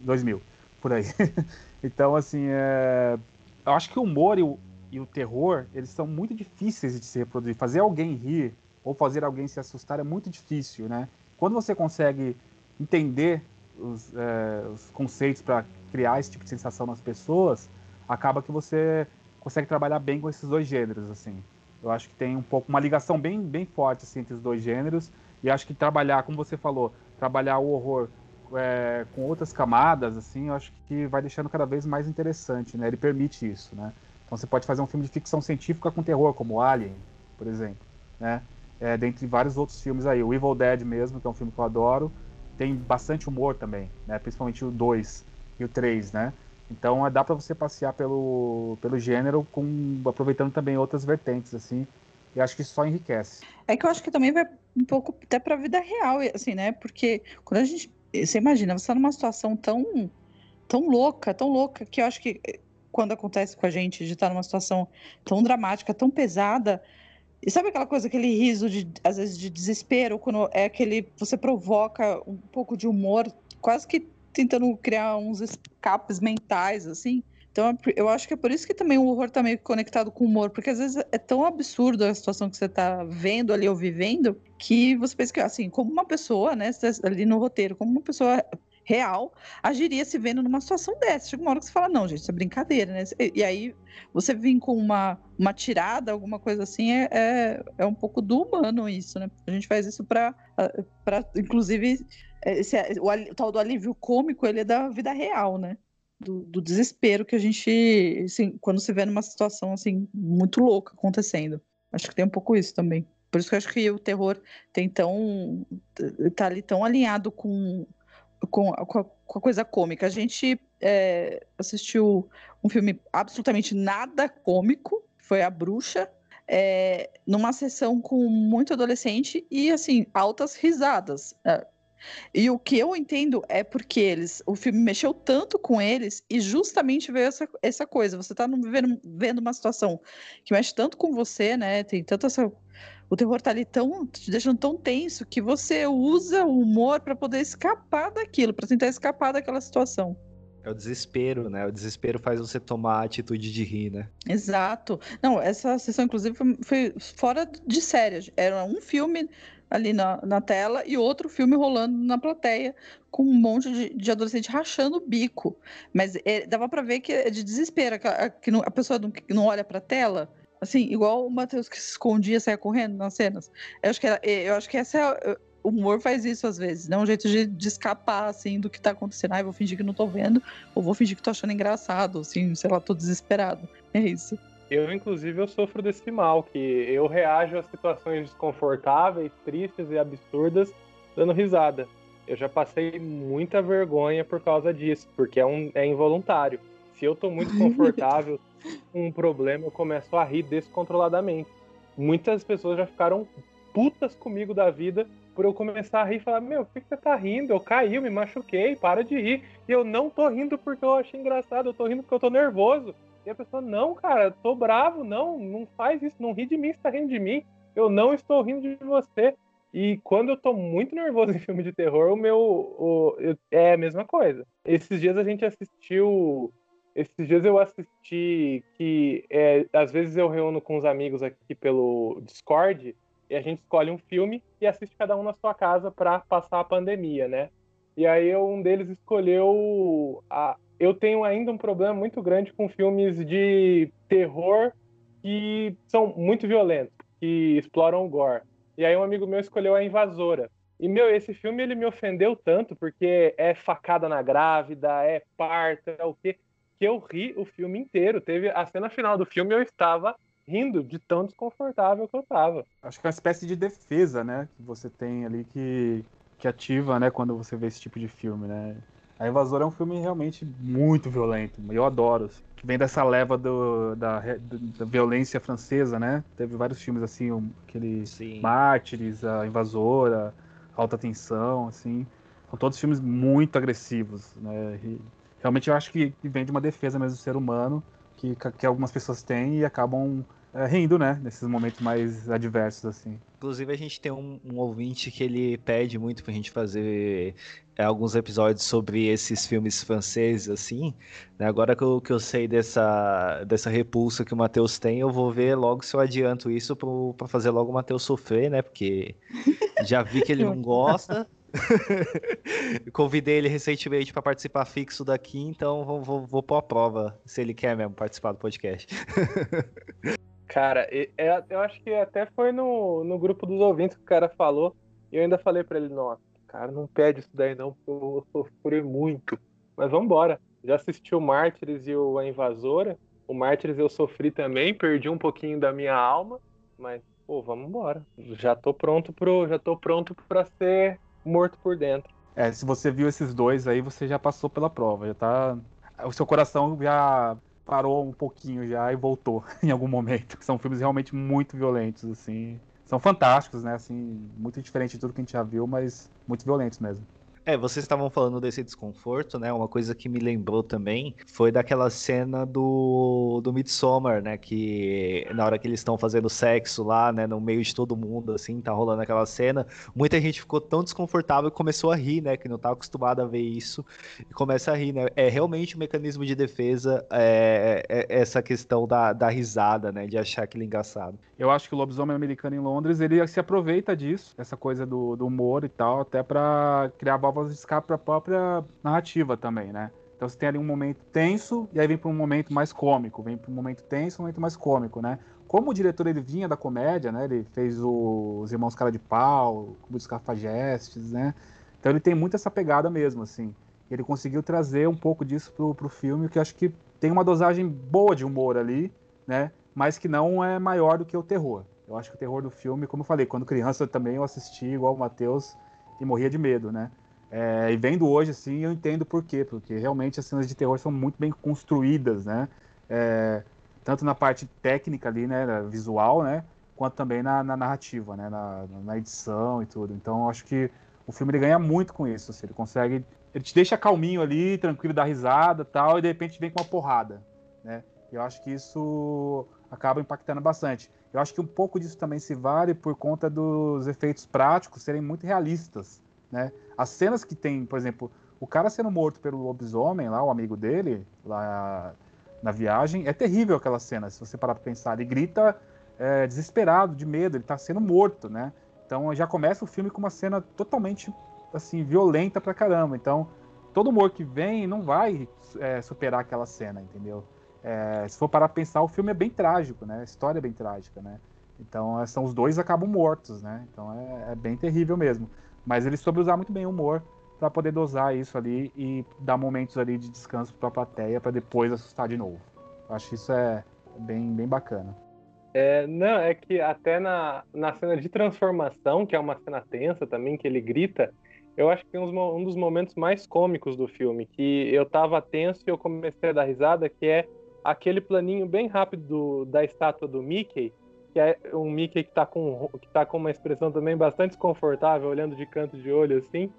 2000, por aí. então, assim, é... eu acho que o humor e o, e o terror, eles são muito difíceis de se reproduzir. Fazer alguém rir ou fazer alguém se assustar é muito difícil, né? Quando você consegue entender os, é, os conceitos para criar esse tipo de sensação nas pessoas, acaba que você consegue trabalhar bem com esses dois gêneros, assim. Eu acho que tem um pouco uma ligação bem, bem forte assim, entre os dois gêneros e acho que trabalhar, como você falou, trabalhar o horror é, com outras camadas, assim, eu acho que vai deixando cada vez mais interessante, né? Ele permite isso, né? Então você pode fazer um filme de ficção científica com terror, como Alien, por exemplo, né? É, dentre vários outros filmes aí, o Evil Dead mesmo, que é um filme que eu adoro, tem bastante humor também, né? Principalmente o 2 e o 3, né? Então dá para você passear pelo, pelo gênero com aproveitando também outras vertentes assim. E acho que só enriquece. É que eu acho que também vai um pouco até para a vida real, assim, né? Porque quando a gente você imagina, você tá numa situação tão tão louca, tão louca que eu acho que eh, quando acontece com a gente de estar numa situação tão dramática, tão pesada, e sabe aquela coisa, aquele riso de às vezes de desespero, quando é aquele você provoca um pouco de humor, quase que tentando criar uns escapes mentais, assim. Então, é eu acho que é por isso que também o horror tá meio conectado com o humor, porque às vezes é tão absurdo a situação que você tá vendo ali ou vivendo, que você pensa que, assim, como uma pessoa, né, tá ali no roteiro, como uma pessoa real agiria se vendo numa situação dessa. Chega uma hora que você fala, não, gente, isso é brincadeira, né? E, aí você vir com uma, uma tirada, alguma coisa assim, é, é, é um pouco do humano isso, né? A gente faz isso para, inclusive, esse, o, o, tal do alívio cômico, ele é da vida real, né? Do, do, desespero que a gente, assim, quando se vê numa situação assim muito louca acontecendo. Acho que tem um pouco isso também. Por isso que eu acho que o terror tem tão tá ali tão alinhado com com, com, a, com a coisa cômica. A gente é, assistiu um filme absolutamente nada cômico, foi A Bruxa, é, numa sessão com muito adolescente e, assim, altas risadas. É. E o que eu entendo é porque eles, o filme mexeu tanto com eles e justamente veio essa, essa coisa. Você está vendo, vendo uma situação que mexe tanto com você, né? Tem tanta essa o terror tá ali tão te deixando tão tenso que você usa o humor para poder escapar daquilo, para tentar escapar daquela situação. É o desespero, né? O desespero faz você tomar a atitude de rir, né? Exato. Não, essa sessão, inclusive, foi, foi fora de série. Era um filme ali na, na tela e outro filme rolando na plateia com um monte de, de adolescente rachando o bico. Mas é, dava para ver que é de desespero, que a, que a pessoa não, não olha para a tela Assim, igual o Matheus que se escondia e saia correndo nas cenas. Eu acho que, era, eu acho que essa é, o humor faz isso às vezes, né? Um jeito de, de escapar, assim, do que tá acontecendo. Ah, vou fingir que não tô vendo, ou vou fingir que tô achando engraçado, assim, sei lá, tô desesperado. É isso. Eu, inclusive, eu sofro desse mal, que eu reajo a situações desconfortáveis, tristes e absurdas dando risada. Eu já passei muita vergonha por causa disso, porque é, um, é involuntário. Se eu tô muito confortável, um problema, eu começo a rir descontroladamente. Muitas pessoas já ficaram putas comigo da vida por eu começar a rir e falar: Meu, por que você tá rindo? Eu caí, eu me machuquei, para de rir. E eu não tô rindo porque eu achei engraçado, eu tô rindo porque eu tô nervoso. E a pessoa: Não, cara, eu tô bravo, não, não faz isso, não ri de mim, você tá rindo de mim. Eu não estou rindo de você. E quando eu tô muito nervoso em filme de terror, o meu. O, é a mesma coisa. Esses dias a gente assistiu esses dias eu assisti que é, às vezes eu reúno com os amigos aqui pelo Discord e a gente escolhe um filme e assiste cada um na sua casa para passar a pandemia, né? E aí um deles escolheu a eu tenho ainda um problema muito grande com filmes de terror que são muito violentos, que exploram o gore. E aí um amigo meu escolheu A Invasora. E, meu, esse filme ele me ofendeu tanto, porque é facada na grávida, é parto, é o quê? Que eu ri o filme inteiro. Teve a cena final do filme eu estava rindo de tão desconfortável que eu estava. Acho que é uma espécie de defesa, né, que você tem ali que, que ativa, né, quando você vê esse tipo de filme, né. A Invasora é um filme realmente muito violento, eu adoro. Assim, que vem dessa leva do, da, da, violência francesa, né? Teve vários filmes assim, aquele Sim. Mártires, a Invasora, Alta Tensão, assim. São todos filmes muito agressivos, né? E realmente eu acho que vem de uma defesa mesmo do ser humano que, que algumas pessoas têm e acabam é, rindo, né? Nesses momentos mais adversos, assim. Inclusive, a gente tem um, um ouvinte que ele pede muito pra gente fazer é, alguns episódios sobre esses filmes franceses, assim. Né? Agora que eu, que eu sei dessa, dessa repulsa que o Matheus tem, eu vou ver logo se eu adianto isso para fazer logo o Matheus sofrer, né? Porque já vi que ele não gosta. Convidei ele recentemente para participar fixo daqui, então vou, vou, vou pôr a prova se ele quer mesmo participar do podcast. Cara, é, eu acho que até foi no, no grupo dos ouvintes que o cara falou, e eu ainda falei para ele, nossa, cara, não pede isso daí não, porque eu vou sofrer muito. Mas vambora. Já assisti o Mártires e o A Invasora. O Mártires eu sofri também, perdi um pouquinho da minha alma, mas pô, vamos embora. Já tô pronto pro, já tô pronto para ser morto por dentro. É, se você viu esses dois aí, você já passou pela prova, já tá. o seu coração já parou um pouquinho já e voltou em algum momento. São filmes realmente muito violentos, assim. São fantásticos, né? Assim, muito diferente de tudo que a gente já viu, mas muito violentos mesmo. É, vocês estavam falando desse desconforto, né? Uma coisa que me lembrou também foi daquela cena do, do Midsommar, né? Que na hora que eles estão fazendo sexo lá, né? No meio de todo mundo, assim, tá rolando aquela cena. Muita gente ficou tão desconfortável que começou a rir, né? Que não tá acostumado a ver isso. E começa a rir, né? É realmente um mecanismo de defesa é, é, é essa questão da, da risada, né? De achar aquilo engraçado. Eu acho que o lobisomem americano em Londres, ele se aproveita disso, essa coisa do, do humor e tal, até para criar válvulas de escape para a própria narrativa também, né? Então você tem ali um momento tenso e aí vem para um momento mais cômico, vem para um momento tenso, um momento mais cômico, né? Como o diretor ele vinha da comédia, né? Ele fez o, os Irmãos Cara de Pau, o dos Cafajestes, né? Então ele tem muito essa pegada mesmo, assim. Ele conseguiu trazer um pouco disso pro, pro filme, que acho que tem uma dosagem boa de humor ali, né? Mas que não é maior do que o terror. Eu acho que o terror do filme, como eu falei, quando criança também eu assisti igual o Matheus e morria de medo, né? É, e vendo hoje, assim, eu entendo por quê, porque realmente as cenas de terror são muito bem construídas, né? É, tanto na parte técnica ali, né, visual, né, quanto também na, na narrativa, né, na, na, edição e tudo. Então, acho que o filme ele ganha muito com isso, assim, ele consegue, ele te deixa calminho ali, tranquilo, dá risada, tal, e de repente vem com uma porrada, né? Eu acho que isso acaba impactando bastante. Eu acho que um pouco disso também se vale por conta dos efeitos práticos serem muito realistas, né? As cenas que tem, por exemplo, o cara sendo morto pelo lobisomem lá, o amigo dele, lá na viagem, é terrível aquela cena, se você parar pra pensar. Ele grita é, desesperado, de medo, ele tá sendo morto, né? Então já começa o filme com uma cena totalmente, assim, violenta pra caramba. Então, todo humor que vem não vai é, superar aquela cena, entendeu? É, se for parar pra pensar, o filme é bem trágico, né? A história é bem trágica, né? Então, é, são os dois acabam mortos, né? Então, é, é bem terrível mesmo. Mas ele soube usar muito bem o humor para poder dosar isso ali e dar momentos ali de descanso para a plateia para depois assustar de novo. Eu acho isso é bem, bem bacana. É, não, é que até na, na cena de transformação, que é uma cena tensa também, que ele grita, eu acho que tem uns, um dos momentos mais cômicos do filme, que eu tava tenso e eu comecei a dar risada, que é aquele planinho bem rápido do, da estátua do Mickey, que é um Mickey que tá com, que tá com uma expressão também bastante desconfortável, olhando de canto de olho assim.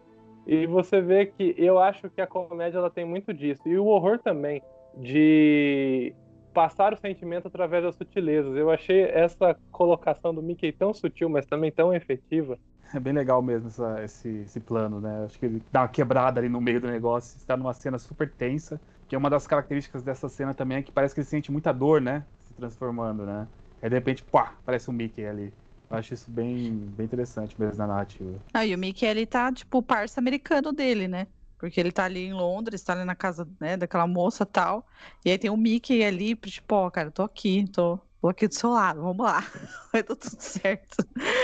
E você vê que eu acho que a comédia ela tem muito disso. E o horror também, de passar o sentimento através das sutilezas. Eu achei essa colocação do Mickey tão sutil, mas também tão efetiva. É bem legal mesmo essa, esse, esse plano, né? Acho que ele dá uma quebrada ali no meio do negócio. Está numa cena super tensa, que é uma das características dessa cena também é que parece que ele sente muita dor, né? Se transformando, né? Aí de repente, pá, aparece um Mickey ali. Eu acho isso bem, bem interessante mesmo na narrativa. Ah, e o Mickey, ele tá, tipo, o parça americano dele, né? Porque ele tá ali em Londres, tá ali na casa, né, daquela moça tal. E aí tem o Mickey ali, tipo, ó, cara, tô aqui, tô, tô aqui do seu lado, vamos lá. Vai dar tudo certo.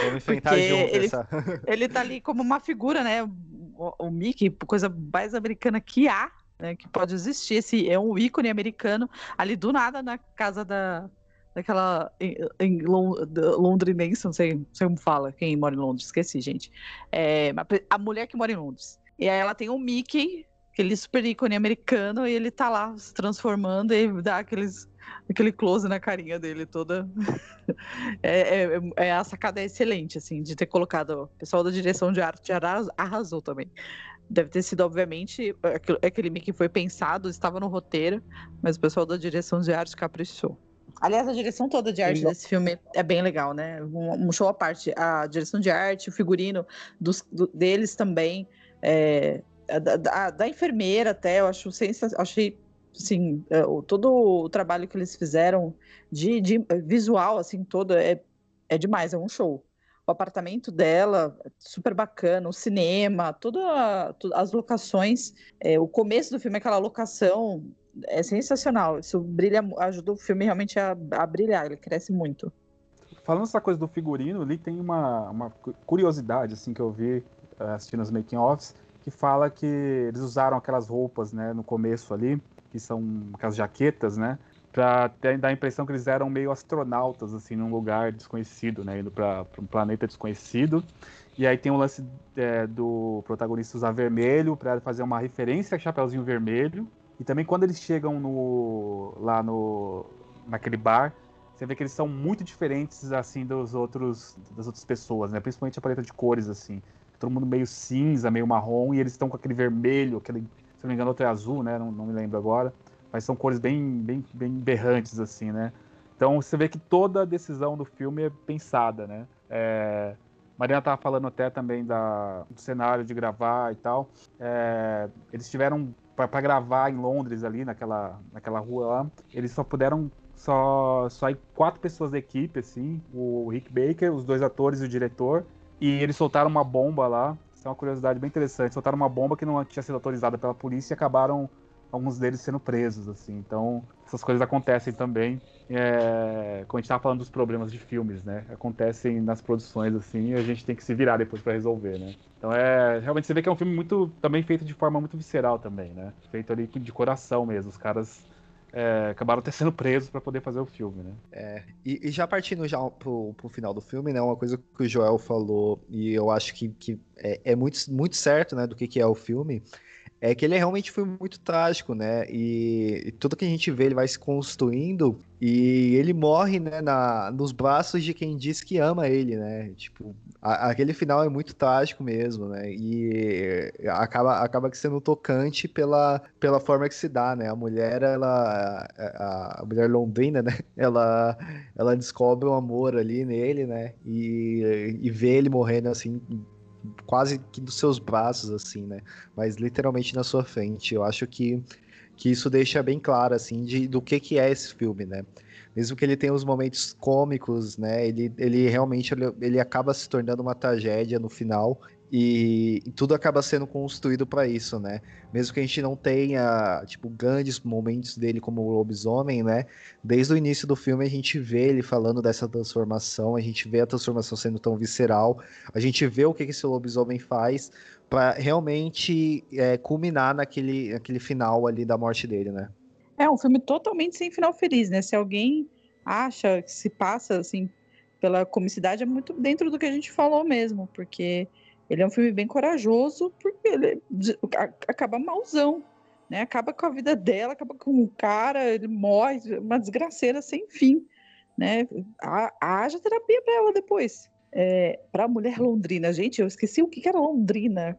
Vamos enfrentar junto ele, essa... ele tá ali como uma figura, né? O, o Mickey, coisa mais americana que há, né? Que pode existir. Esse é um ícone americano ali do nada na casa da, daquela em, em londrinense, não sei, como fala, quem mora em Londres, esqueci, gente. É, a mulher que mora em Londres. E aí ela tem o Mickey, aquele super ícone americano, e ele tá lá se transformando e dá aqueles aquele close na carinha dele toda. é, é, é, a sacada é excelente, assim, de ter colocado. O pessoal da direção de arte arrasou também. Deve ter sido, obviamente, aquele Mickey foi pensado, estava no roteiro, mas o pessoal da direção de arte caprichou. Aliás, a direção toda de arte desse filme é bem legal, né? Um, show à parte. A direção de arte, o figurino dos, do, deles também. É, da, da, da, enfermeira até, eu acho sensacional. Achei, assim, é, todo o trabalho que eles fizeram de, de visual, assim, todo é, é demais, é um show. O apartamento dela, super bacana, o cinema, todas as locações. É, o começo do filme, aquela locação é sensacional. Isso brilha, ajuda o filme realmente a, a brilhar, ele cresce muito. Falando essa coisa do figurino, ali tem uma, uma curiosidade assim que eu vi eh, assistindo os making offs, que fala que eles usaram aquelas roupas, né, no começo ali, que são aquelas jaquetas, né, para dar a impressão que eles eram meio astronautas assim num lugar desconhecido, né, indo para um planeta desconhecido. E aí tem o lance é, do protagonista usar vermelho para fazer uma referência a Chapeuzinho Vermelho, E também quando eles chegam no lá no naquele bar, você vê que eles são muito diferentes assim dos outros das outras pessoas, né? Principalmente a paleta de cores assim. Todo mundo meio cinza, meio marrom e eles estão com aquele vermelho, aquele, se não me engano, outro é azul, né? Não, não me lembro agora, mas são cores bem bem bem berrantes assim, né? Então você vê que toda a decisão do filme é pensada, né? É... Mariana estava falando até também da, do cenário de gravar e tal. É... Eles tiveram para gravar em Londres ali naquela, naquela rua lá, eles só puderam só só ir quatro pessoas da equipe assim, o Rick Baker, os dois atores e o diretor, e eles soltaram uma bomba lá. Isso é uma curiosidade bem interessante. Soltaram uma bomba que não tinha sido autorizada pela polícia e acabaram alguns deles sendo presos, assim. Então, essas coisas acontecem também. É, quando a gente tava falando dos problemas de filmes, né? Acontecem nas produções, assim, e a gente tem que se virar depois para resolver, né? Então, é, realmente você vê que é um filme muito, também feito de forma muito visceral também, né? Feito ali de coração mesmo. Os caras é, acabaram até sendo presos para poder fazer o filme, né? É, e, e, já partindo já pro, pro final do filme, né? Uma coisa que o Joel falou, e eu acho que, que é, é muito, muito certo, né? Do que, que é o filme, é que ele realmente foi muito trágico, né? E, e, tudo que a gente vê, ele vai se construindo e ele morre, né, na, nos braços de quem diz que ama ele, né? Tipo, a, aquele final é muito trágico mesmo, né? E acaba, acaba sendo tocante pela, pela forma que se dá, né? A mulher, ela, a, a mulher londrina, né? Ela, ela descobre o amor ali nele, né? E, e vê ele morrendo assim quase que dos seus braços, assim, né? Mas literalmente na sua frente. Eu acho que, que isso deixa bem claro, assim, de, do que, que é esse filme, né? Mesmo que ele tenha os momentos cômicos, né? Ele, ele realmente ele, ele acaba se tornando uma tragédia no final. E, tudo acaba sendo construído para isso, né? Mesmo que a gente não tenha, tipo, grandes momentos dele como lobisomem, né? Desde o início do filme a gente vê ele falando dessa transformação, a gente vê a transformação sendo tão visceral, a gente vê o que esse lobisomem faz para realmente é, culminar naquele, naquele final ali da morte dele, né? É um filme totalmente sem final feliz, né? Se alguém acha que se passa assim pela comicidade, é muito dentro do que a gente falou mesmo, porque ele é um filme bem corajoso, porque ele acaba malzão, né? Acaba com a vida dela, acaba com o cara, ele morre, uma desgraceira sem fim, né? Haja terapia para ela depois. É, para a mulher londrina, gente, eu esqueci o que era Londrina.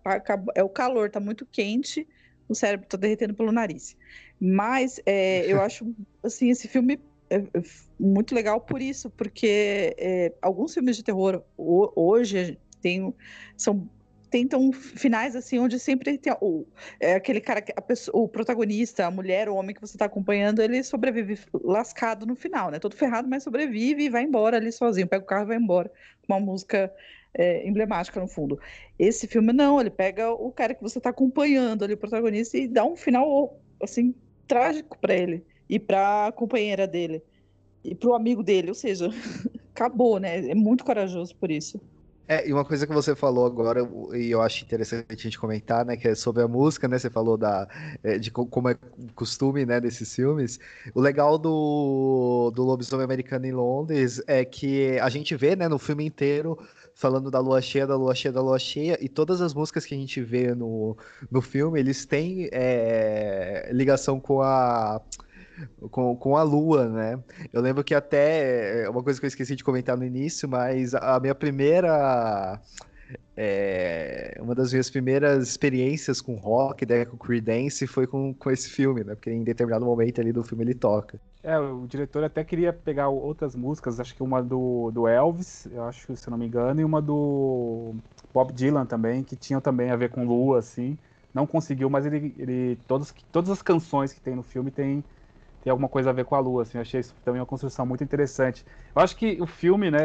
É o calor, tá muito quente, o cérebro tá derretendo pelo nariz. Mas é, eu acho, assim, esse filme é, é muito legal por isso, porque é, alguns filmes de terror hoje tem, são tentam finais assim onde sempre tem o é aquele cara que pessoa, o protagonista, a mulher, o homem que você está acompanhando, ele sobrevive lascado no final, né? Todo ferrado, mas sobrevive e vai embora ali sozinho, pega o carro e vai embora uma música é, emblemática no fundo. Esse filme não, ele pega o cara que você está acompanhando ali, o protagonista, e dá um final assim trágico para ele e para a companheira dele e para o amigo dele, ou seja, acabou, né? É muito corajoso por isso. É, e uma coisa que você falou agora, e eu acho interessante a gente comentar, né, que é sobre a música, né, você falou da, é, de como é costume, né, desses filmes. O legal do, do Lobisomem Americano em Londres é que a gente vê, né, no filme inteiro, falando da lua cheia, da lua cheia, da lua cheia, e todas as músicas que a gente vê no, no filme, eles têm é, ligação com a com, com a lua, né? Eu lembro que até, é uma coisa que eu esqueci de comentar no início, mas a minha primeira. É, uma das minhas primeiras experiências com rock, né, com Creedence, foi com, com esse filme, né? Porque em determinado momento ali do filme ele toca. É, o diretor até queria pegar outras músicas, acho que uma do, do Elvis, eu acho, se não me engano, e uma do Bob Dylan também, que tinham também a ver com lua, assim. Não conseguiu, mas ele, ele todos, todas as canções que tem no filme tem tem alguma coisa a ver com a Lua, assim, eu achei isso também uma construção muito interessante. Eu acho que o filme, né,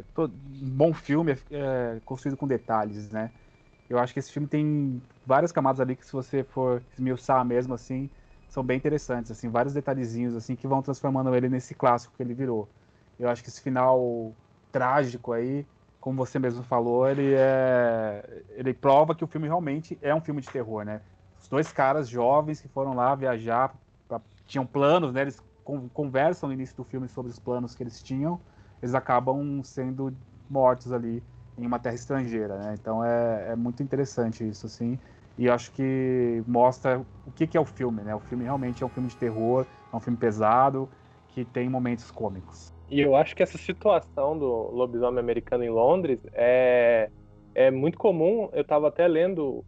é, todo, um bom filme é, é, construído com detalhes, né, eu acho que esse filme tem várias camadas ali que se você for esmiuçar mesmo, assim, são bem interessantes, assim, vários detalhezinhos, assim, que vão transformando ele nesse clássico que ele virou. Eu acho que esse final trágico aí, como você mesmo falou, ele é, ele prova que o filme realmente é um filme de terror, né, os dois caras jovens que foram lá viajar tinham planos, né? Eles conversam no início do filme sobre os planos que eles tinham, eles acabam sendo mortos ali em uma terra estrangeira, né? Então é, é muito interessante isso, assim. E acho que mostra o que, que é o filme, né? O filme realmente é um filme de terror, é um filme pesado, que tem momentos cômicos. E eu acho que essa situação do lobisomem americano em Londres é, é muito comum. Eu estava até lendo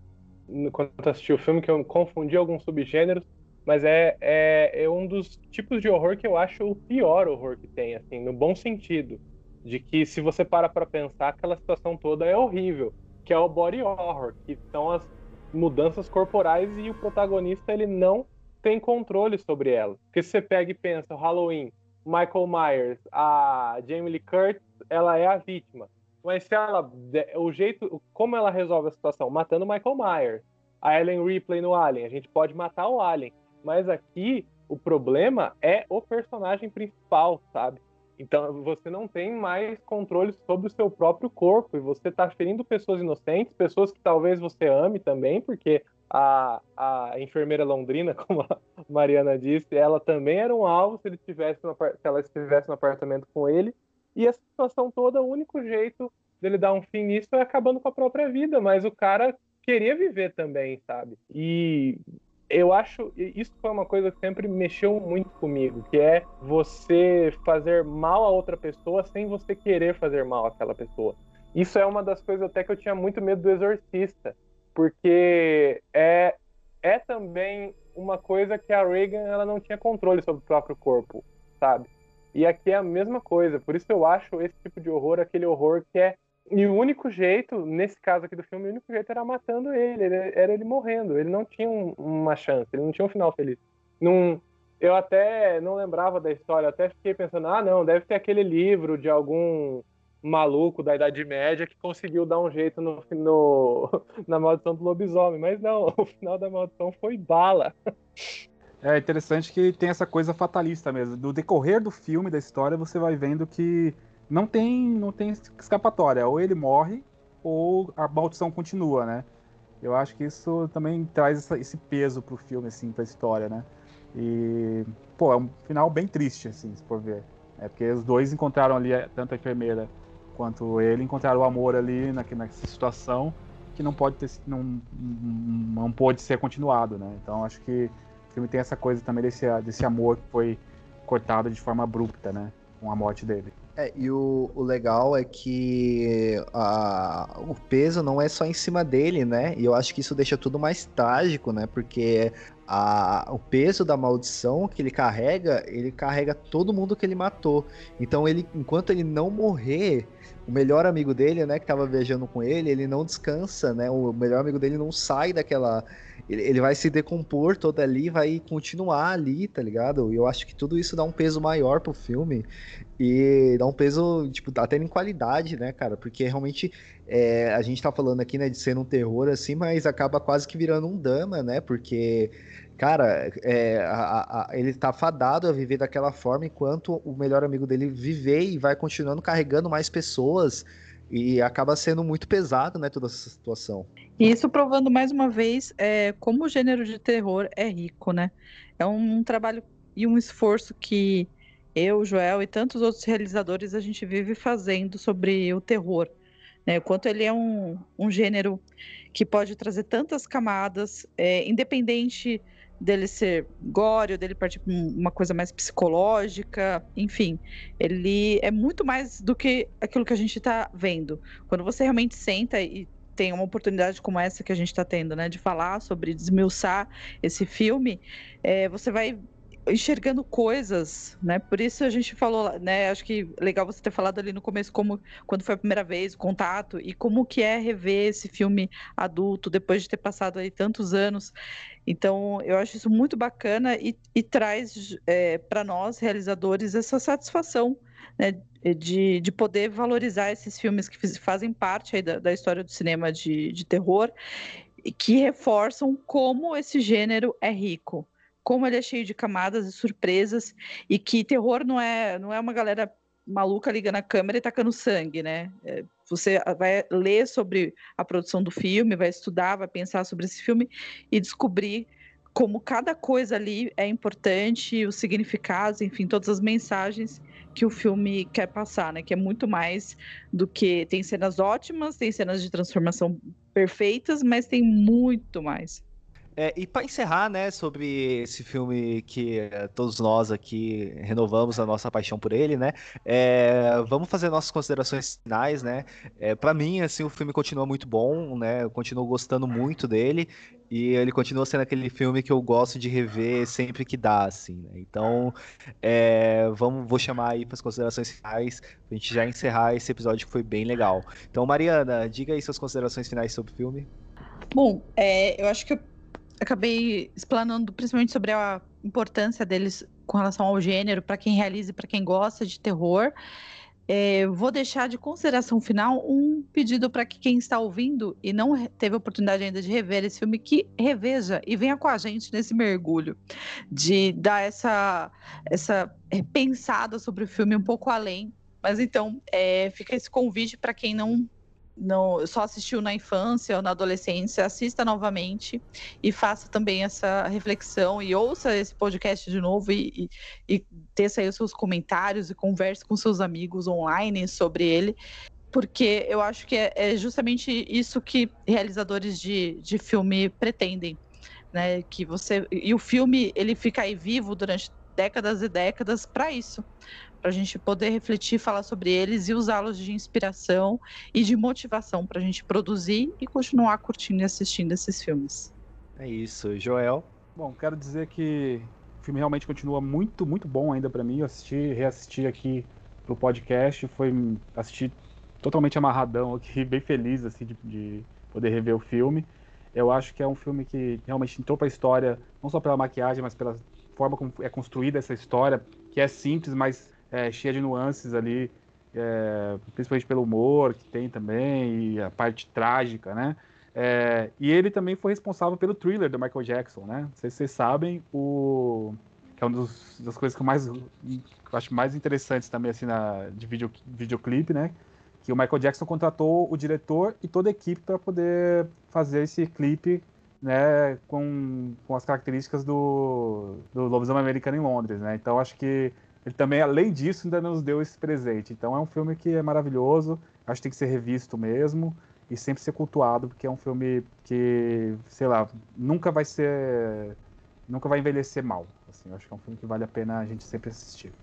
quando assisti o filme que eu confundi alguns subgêneros, mas é, é, é, um dos tipos de horror que eu acho o pior horror que tem, assim, no bom sentido. De que se você para para pensar, aquela situação toda é horrível, que é o body horror, que são as mudanças corporais e o protagonista ele não tem controle sobre elas. Porque se você pega e pensa, o Halloween, Michael Myers, a Jamie Lee Curtis, ela é a vítima. Mas se ela, o jeito, como ela resolve a situação? Matando Michael Myers. A Ellen Ripley no Alien, a gente pode matar o Alien. Mas aqui o problema é o personagem principal, sabe? Então você não tem mais controle sobre o seu próprio corpo e você está ferindo pessoas inocentes, pessoas que talvez você ame também, porque a, a enfermeira londrina, como a Mariana disse, ela também era um alvo se, ele tivesse no, se ela estivesse no apartamento com ele. E a situação toda, o único jeito dele dar um fim nisso é acabando com a própria vida, mas o cara queria viver também, sabe? E eu acho isso foi uma coisa que sempre mexeu muito comigo, que é você fazer mal a outra pessoa sem você querer fazer mal àquela pessoa. Isso é uma das coisas até que eu tinha muito medo do exorcista, porque é é também uma coisa que a Reagan ela não tinha controle sobre o próprio corpo, sabe? E aqui é a mesma coisa, por isso eu acho esse tipo de horror aquele horror que é e o único jeito, nesse caso aqui do filme, o único jeito era matando ele, era ele morrendo. Ele não tinha um, uma chance, ele não tinha um final feliz. Não, eu até não lembrava da história, até fiquei pensando, ah, não, deve ter aquele livro de algum maluco da Idade Média que conseguiu dar um jeito no, no, na maldição do lobisomem. Mas não, o final da maldição foi bala. É interessante que tem essa coisa fatalista mesmo. Do decorrer do filme, da história, você vai vendo que não tem, não tem escapatória. Ou ele morre, ou a maldição continua, né? Eu acho que isso também traz essa, esse peso pro filme, assim, pra história, né? E, pô, é um final bem triste, assim, se for ver. É porque os dois encontraram ali, tanto a enfermeira quanto ele, encontraram o amor ali na, nessa situação que não pode ter, não, não pode ser continuado, né? Então acho que o filme tem essa coisa também desse, desse amor que foi cortado de forma abrupta, né? Com a morte dele. É, e o, o legal é que a, o peso não é só em cima dele, né? E eu acho que isso deixa tudo mais trágico, né? Porque a, o peso da maldição que ele carrega, ele carrega todo mundo que ele matou. Então ele, enquanto ele não morrer, o melhor amigo dele, né, que tava viajando com ele, ele não descansa, né? O melhor amigo dele não sai daquela ele, ele vai se decompor todo ali, vai continuar ali, tá ligado? E eu acho que tudo isso dá um peso maior pro filme e dá um peso, tipo, até em qualidade, né, cara? Porque realmente é, a gente tá falando aqui, né, de ser um terror assim, mas acaba quase que virando um drama, né? Porque cara, é, a, a, ele tá fadado a viver daquela forma enquanto o melhor amigo dele viver e vai continuando carregando mais pessoas e acaba sendo muito pesado, né, toda essa situação. E isso provando mais uma vez é, como o gênero de terror é rico, né? É um, um trabalho e um esforço que eu, Joel e tantos outros realizadores a gente vive fazendo sobre o terror. Né? O quanto ele é um, um gênero que pode trazer tantas camadas, é, independente dele ser gore, dele partir para uma coisa mais psicológica, enfim, ele é muito mais do que aquilo que a gente está vendo. Quando você realmente senta e tem uma oportunidade como essa que a gente está tendo, né, de falar sobre desmiuçar esse filme, é, você vai enxergando coisas, né? Por isso a gente falou, né? Acho que legal você ter falado ali no começo como quando foi a primeira vez o contato e como que é rever esse filme adulto depois de ter passado aí tantos anos. Então eu acho isso muito bacana e, e traz é, para nós realizadores essa satisfação. Né, de, de poder valorizar esses filmes que fazem parte aí da, da história do cinema de, de terror e que reforçam como esse gênero é rico como ele é cheio de camadas e surpresas e que terror não é não é uma galera maluca ligando a câmera e tacando sangue, né? É, você vai ler sobre a produção do filme, vai estudar, vai pensar sobre esse filme e descobrir como cada coisa ali é importante, os significados, enfim, todas as mensagens que o filme quer passar, né? Que é muito mais do que tem cenas ótimas, tem cenas de transformação perfeitas, mas tem muito mais. É, e para encerrar, né, sobre esse filme que é, todos nós aqui renovamos a nossa paixão por ele, né, é, vamos fazer nossas considerações finais, né. É, para mim, assim, o filme continua muito bom, né, eu continuo gostando muito dele e ele continua sendo aquele filme que eu gosto de rever sempre que dá, assim. Né? Então, é, vamos, vou chamar aí para as considerações finais, para a gente já encerrar esse episódio que foi bem legal. Então, Mariana, diga aí suas considerações finais sobre o filme. Bom, é, eu acho que eu acabei explanando principalmente sobre a importância deles com relação ao gênero, para quem realiza e para quem gosta de terror. É, vou deixar de consideração final um pedido para que quem está ouvindo e não teve a oportunidade ainda de rever esse filme, que reveja e venha com a gente nesse mergulho, de dar essa, essa pensada sobre o filme um pouco além. Mas então, é, fica esse convite para quem não não só assistiu na infância ou na adolescência, assista novamente e faça também essa reflexão e ouça esse podcast de novo e, e, e teça aí os seus comentários e converse com seus amigos online sobre ele, porque eu acho que é, é justamente isso que realizadores de, de filme pretendem. Né, que você e o filme ele fica aí vivo durante décadas e décadas para isso, para a gente poder refletir, falar sobre eles e usá-los de inspiração e de motivação para a gente produzir e continuar curtindo e assistindo esses filmes. É isso, Joel. Bom, quero dizer que o filme realmente continua muito, muito bom ainda para mim. Eu assisti, reassisti aqui pro podcast, foi assistir totalmente amarradão aqui, bem feliz assim de, de poder rever o filme. Eu acho que é um filme que realmente entrou para a história, não só pela maquiagem, mas pela forma como é construída essa história, que é simples, mas é, cheia de nuances ali, é, principalmente pelo humor que tem também, e a parte trágica, né? É, e ele também foi responsável pelo thriller do Michael Jackson, né? Não sei se vocês sabem, o que é uma das coisas que eu mais eu acho mais interessantes também assim na de video, videoclipe, né? Que o Michael Jackson contratou o diretor e toda a equipe para poder fazer esse clipe, né? Com, com as características do, do Lobisomem Americano em Londres, né? Então acho que ele também, além disso, ainda nos deu esse presente. Então é um filme que é maravilhoso, acho que tem que ser revisto mesmo e sempre ser cultuado, porque é um filme que, sei lá, nunca vai ser. nunca vai envelhecer mal. Assim, acho que é um filme que vale a pena a gente sempre assistir.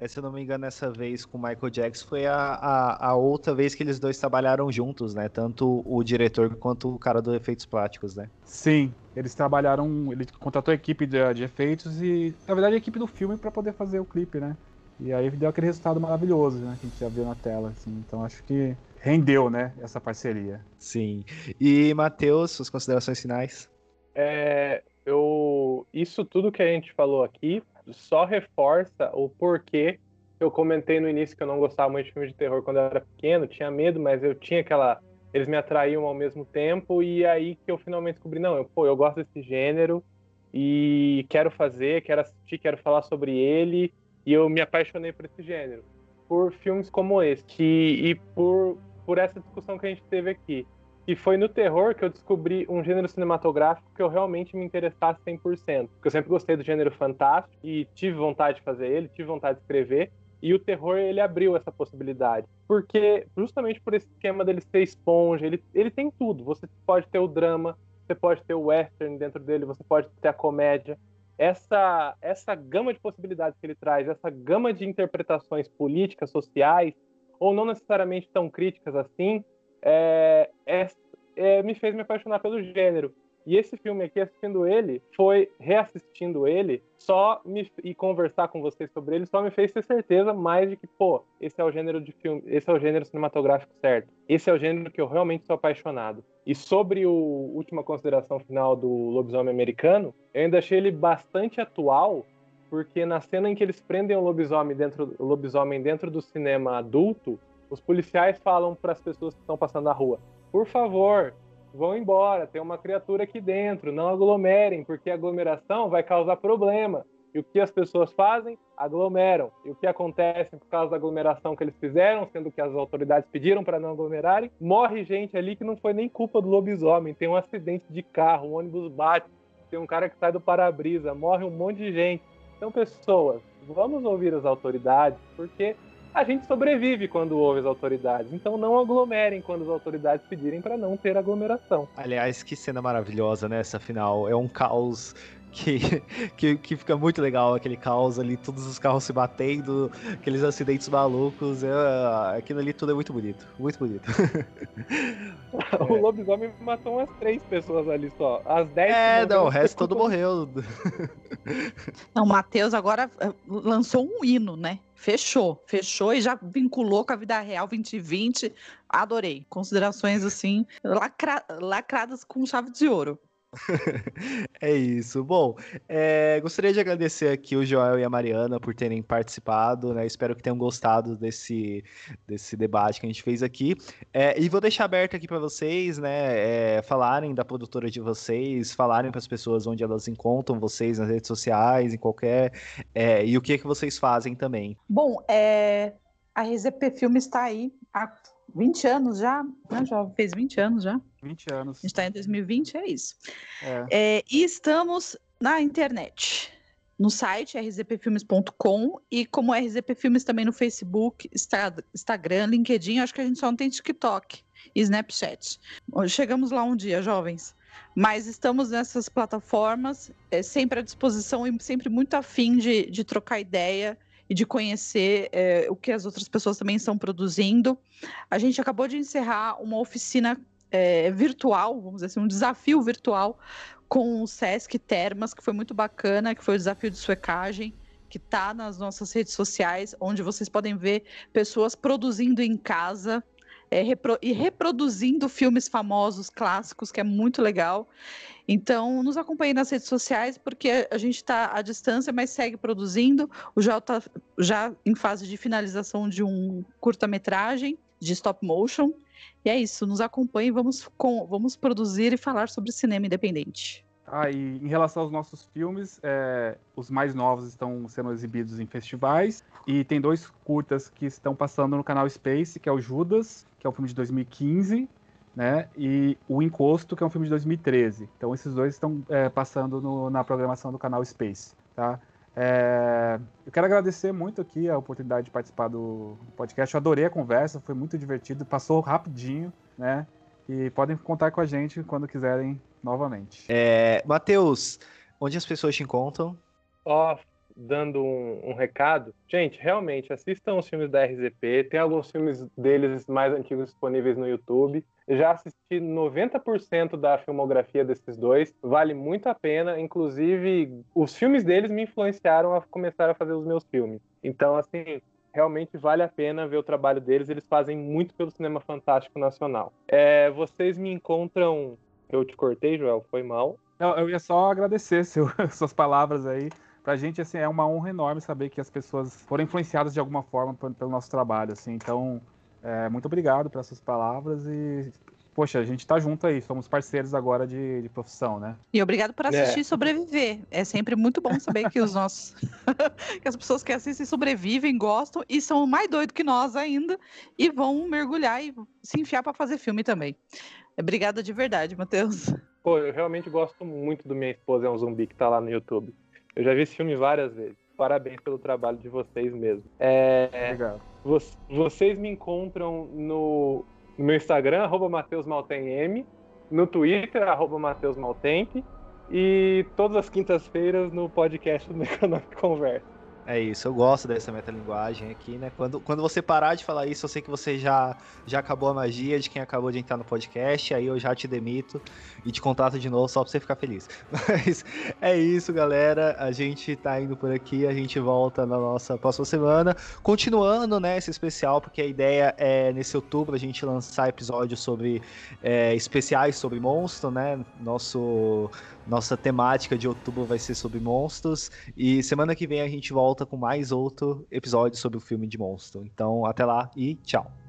É, se eu não me engano, essa vez com o Michael Jackson foi a, a, a, outra vez que eles dois trabalharam juntos, né? Tanto o diretor quanto o cara do efeitos práticos, né? Sim, eles trabalharam, ele contratou a equipe de, de efeitos e, na verdade, a equipe do filme para poder fazer o clipe, né? E aí deu aquele resultado maravilhoso, né? Que a gente já viu na tela, assim. Então acho que rendeu, né? Essa parceria. Sim. E, Matheus, suas considerações finais? É, eu, isso tudo que a gente falou aqui só reforça o porquê eu comentei no início que eu não gostava muito de filme de terror quando eu era pequeno, tinha medo, mas eu tinha aquela. Eles me atraíam ao mesmo tempo, e aí que eu finalmente descobri, não, eu, pô, eu gosto desse gênero e quero fazer, quero assistir, quero falar sobre ele, e eu me apaixonei por esse gênero. Por filmes como esse, que, e por, por essa discussão que a gente teve aqui. E foi no terror que eu descobri um gênero cinematográfico que eu realmente me interessasse 100%. Porque eu sempre gostei do gênero fantástico e tive vontade de fazer ele, tive vontade de escrever. E o terror, ele abriu essa possibilidade. Porque, justamente por esse esquema dele ser esponja, ele, ele tem tudo. Você pode ter o drama, você pode ter o western dentro dele, você pode ter a comédia. Essa, essa gama de possibilidades que ele traz, essa gama de interpretações políticas, sociais, ou não necessariamente tão críticas assim, é, é, é, me fez me apaixonar pelo gênero. E esse filme aqui, assistindo ele, foi reassistindo ele, só me, e conversar com vocês sobre ele, só me fez ter certeza mais de que, pô, esse é o gênero de filme, esse é o gênero cinematográfico certo. Esse é o gênero que eu realmente sou apaixonado. E sobre o última consideração final do lobisomem americano, eu ainda achei ele bastante atual, porque na cena em que eles prendem o lobisomem dentro, o lobisomem dentro do cinema adulto, os policiais falam para as pessoas que estão passando na rua: por favor, vão embora, tem uma criatura aqui dentro, não aglomerem, porque aglomeração vai causar problema. E o que as pessoas fazem? Aglomeram. E o que acontece por causa da aglomeração que eles fizeram, sendo que as autoridades pediram para não aglomerarem? Morre gente ali que não foi nem culpa do lobisomem. Tem um acidente de carro, um ônibus bate, tem um cara que sai do para-brisa, morre um monte de gente. Então, pessoas, vamos ouvir as autoridades, porque a gente sobrevive quando houve as autoridades. Então não aglomerem quando as autoridades pedirem para não ter aglomeração. Aliás, que cena maravilhosa, né? Essa final. É um caos que, que, que, fica muito legal aquele caos ali, todos os carros se batendo, aqueles acidentes malucos. É, aquilo ali tudo é muito bonito. Muito bonito. o é. lobisomem matou umas três pessoas ali só. As dez. É, não, o resto todo morreu. Não, o Matheus agora eh, lançou um hino, né? Fechou, fechou e já vinculou com a vida real 2020. Adorei. Considerações assim, lacra lacradas com chave de ouro. é isso. Bom, é, gostaria de agradecer aqui o Joel e a Mariana por terem participado, né? Espero que tenham gostado desse, desse debate que a gente fez aqui. É, e vou deixar aberto aqui para vocês, né? É, falarem da produtora de vocês, falarem para as pessoas onde elas encontram vocês nas redes sociais, em qualquer. É, e o que, que vocês fazem também. Bom, é, a RZP Filme está aí há 20 anos já, né? Já fez 20 anos já. 20 anos. A gente está em 2020, é isso. É. É, e estamos na internet, no site rzpfilmes.com e como RZP Filmes também no Facebook, Instagram, LinkedIn, acho que a gente só não tem TikTok e Snapchat. Chegamos lá um dia, jovens. Mas estamos nessas plataformas, é, sempre à disposição e sempre muito afim de, de trocar ideia e de conhecer é, o que as outras pessoas também estão produzindo. A gente acabou de encerrar uma oficina é, virtual, vamos dizer assim, um desafio virtual com o Sesc Termas, que foi muito bacana, que foi o desafio de suecagem, que está nas nossas redes sociais, onde vocês podem ver pessoas produzindo em casa é, repro e reproduzindo filmes famosos, clássicos, que é muito legal. Então, nos acompanhe nas redes sociais, porque a gente está à distância, mas segue produzindo. O Joel está já em fase de finalização de um curta-metragem de stop motion. E é isso, nos acompanhe, vamos, com, vamos produzir e falar sobre cinema independente. Ah, e em relação aos nossos filmes, é, os mais novos estão sendo exibidos em festivais. E tem dois curtas que estão passando no canal Space, que é o Judas, que é um filme de 2015, né? E o Encosto, que é um filme de 2013. Então esses dois estão é, passando no, na programação do canal Space, tá? É, eu quero agradecer muito aqui a oportunidade de participar do podcast. Eu adorei a conversa, foi muito divertido, passou rapidinho, né? E podem contar com a gente quando quiserem novamente. É, Matheus, onde as pessoas te encontram? Ó, oh, dando um, um, recado. Gente, realmente, assistam os filmes da RZP. Tem alguns filmes deles mais antigos disponíveis no YouTube. Já assisti 90% da filmografia desses dois. Vale muito a pena. Inclusive, os filmes deles me influenciaram a começar a fazer os meus filmes. Então, assim, realmente vale a pena ver o trabalho deles. Eles fazem muito pelo cinema fantástico nacional. É, vocês me encontram. Eu te cortei, Joel, foi mal. Eu ia só agradecer seu, suas palavras aí. Pra gente, assim, é uma honra enorme saber que as pessoas foram influenciadas de alguma forma pelo nosso trabalho, assim. Então, é, muito obrigado pelas suas palavras e poxa, a gente tá junto aí, somos parceiros agora de, de profissão, né? E obrigado por assistir é. e sobreviver. É sempre muito bom saber que os nossos. que as pessoas que assistem sobrevivem, gostam e são mais doidos que nós ainda e vão mergulhar e se enfiar para fazer filme também. Obrigada de verdade, Matheus. Pô, eu realmente gosto muito do Minha Esposa é um Zumbi que tá lá no YouTube. Eu já vi esse filme várias vezes. Parabéns pelo trabalho de vocês mesmo. É, Legal. Vocês me encontram no no Instagram, arroba MatheusMaltemM, no Twitter, arroba MatheusMaltemp, e todas as quintas-feiras no podcast do Economic Conversa. É isso, eu gosto dessa metalinguagem aqui, né? Quando, quando você parar de falar isso, eu sei que você já, já acabou a magia de quem acabou de entrar no podcast, aí eu já te demito e te contrato de novo só pra você ficar feliz. Mas é isso, galera. A gente tá indo por aqui, a gente volta na nossa próxima semana. Continuando, né, esse especial, porque a ideia é nesse outubro a gente lançar episódios sobre é, especiais sobre monstro, né? Nosso nossa temática de outubro vai ser sobre monstros. E semana que vem a gente volta com mais outro episódio sobre o filme de monstro. Então, até lá e tchau.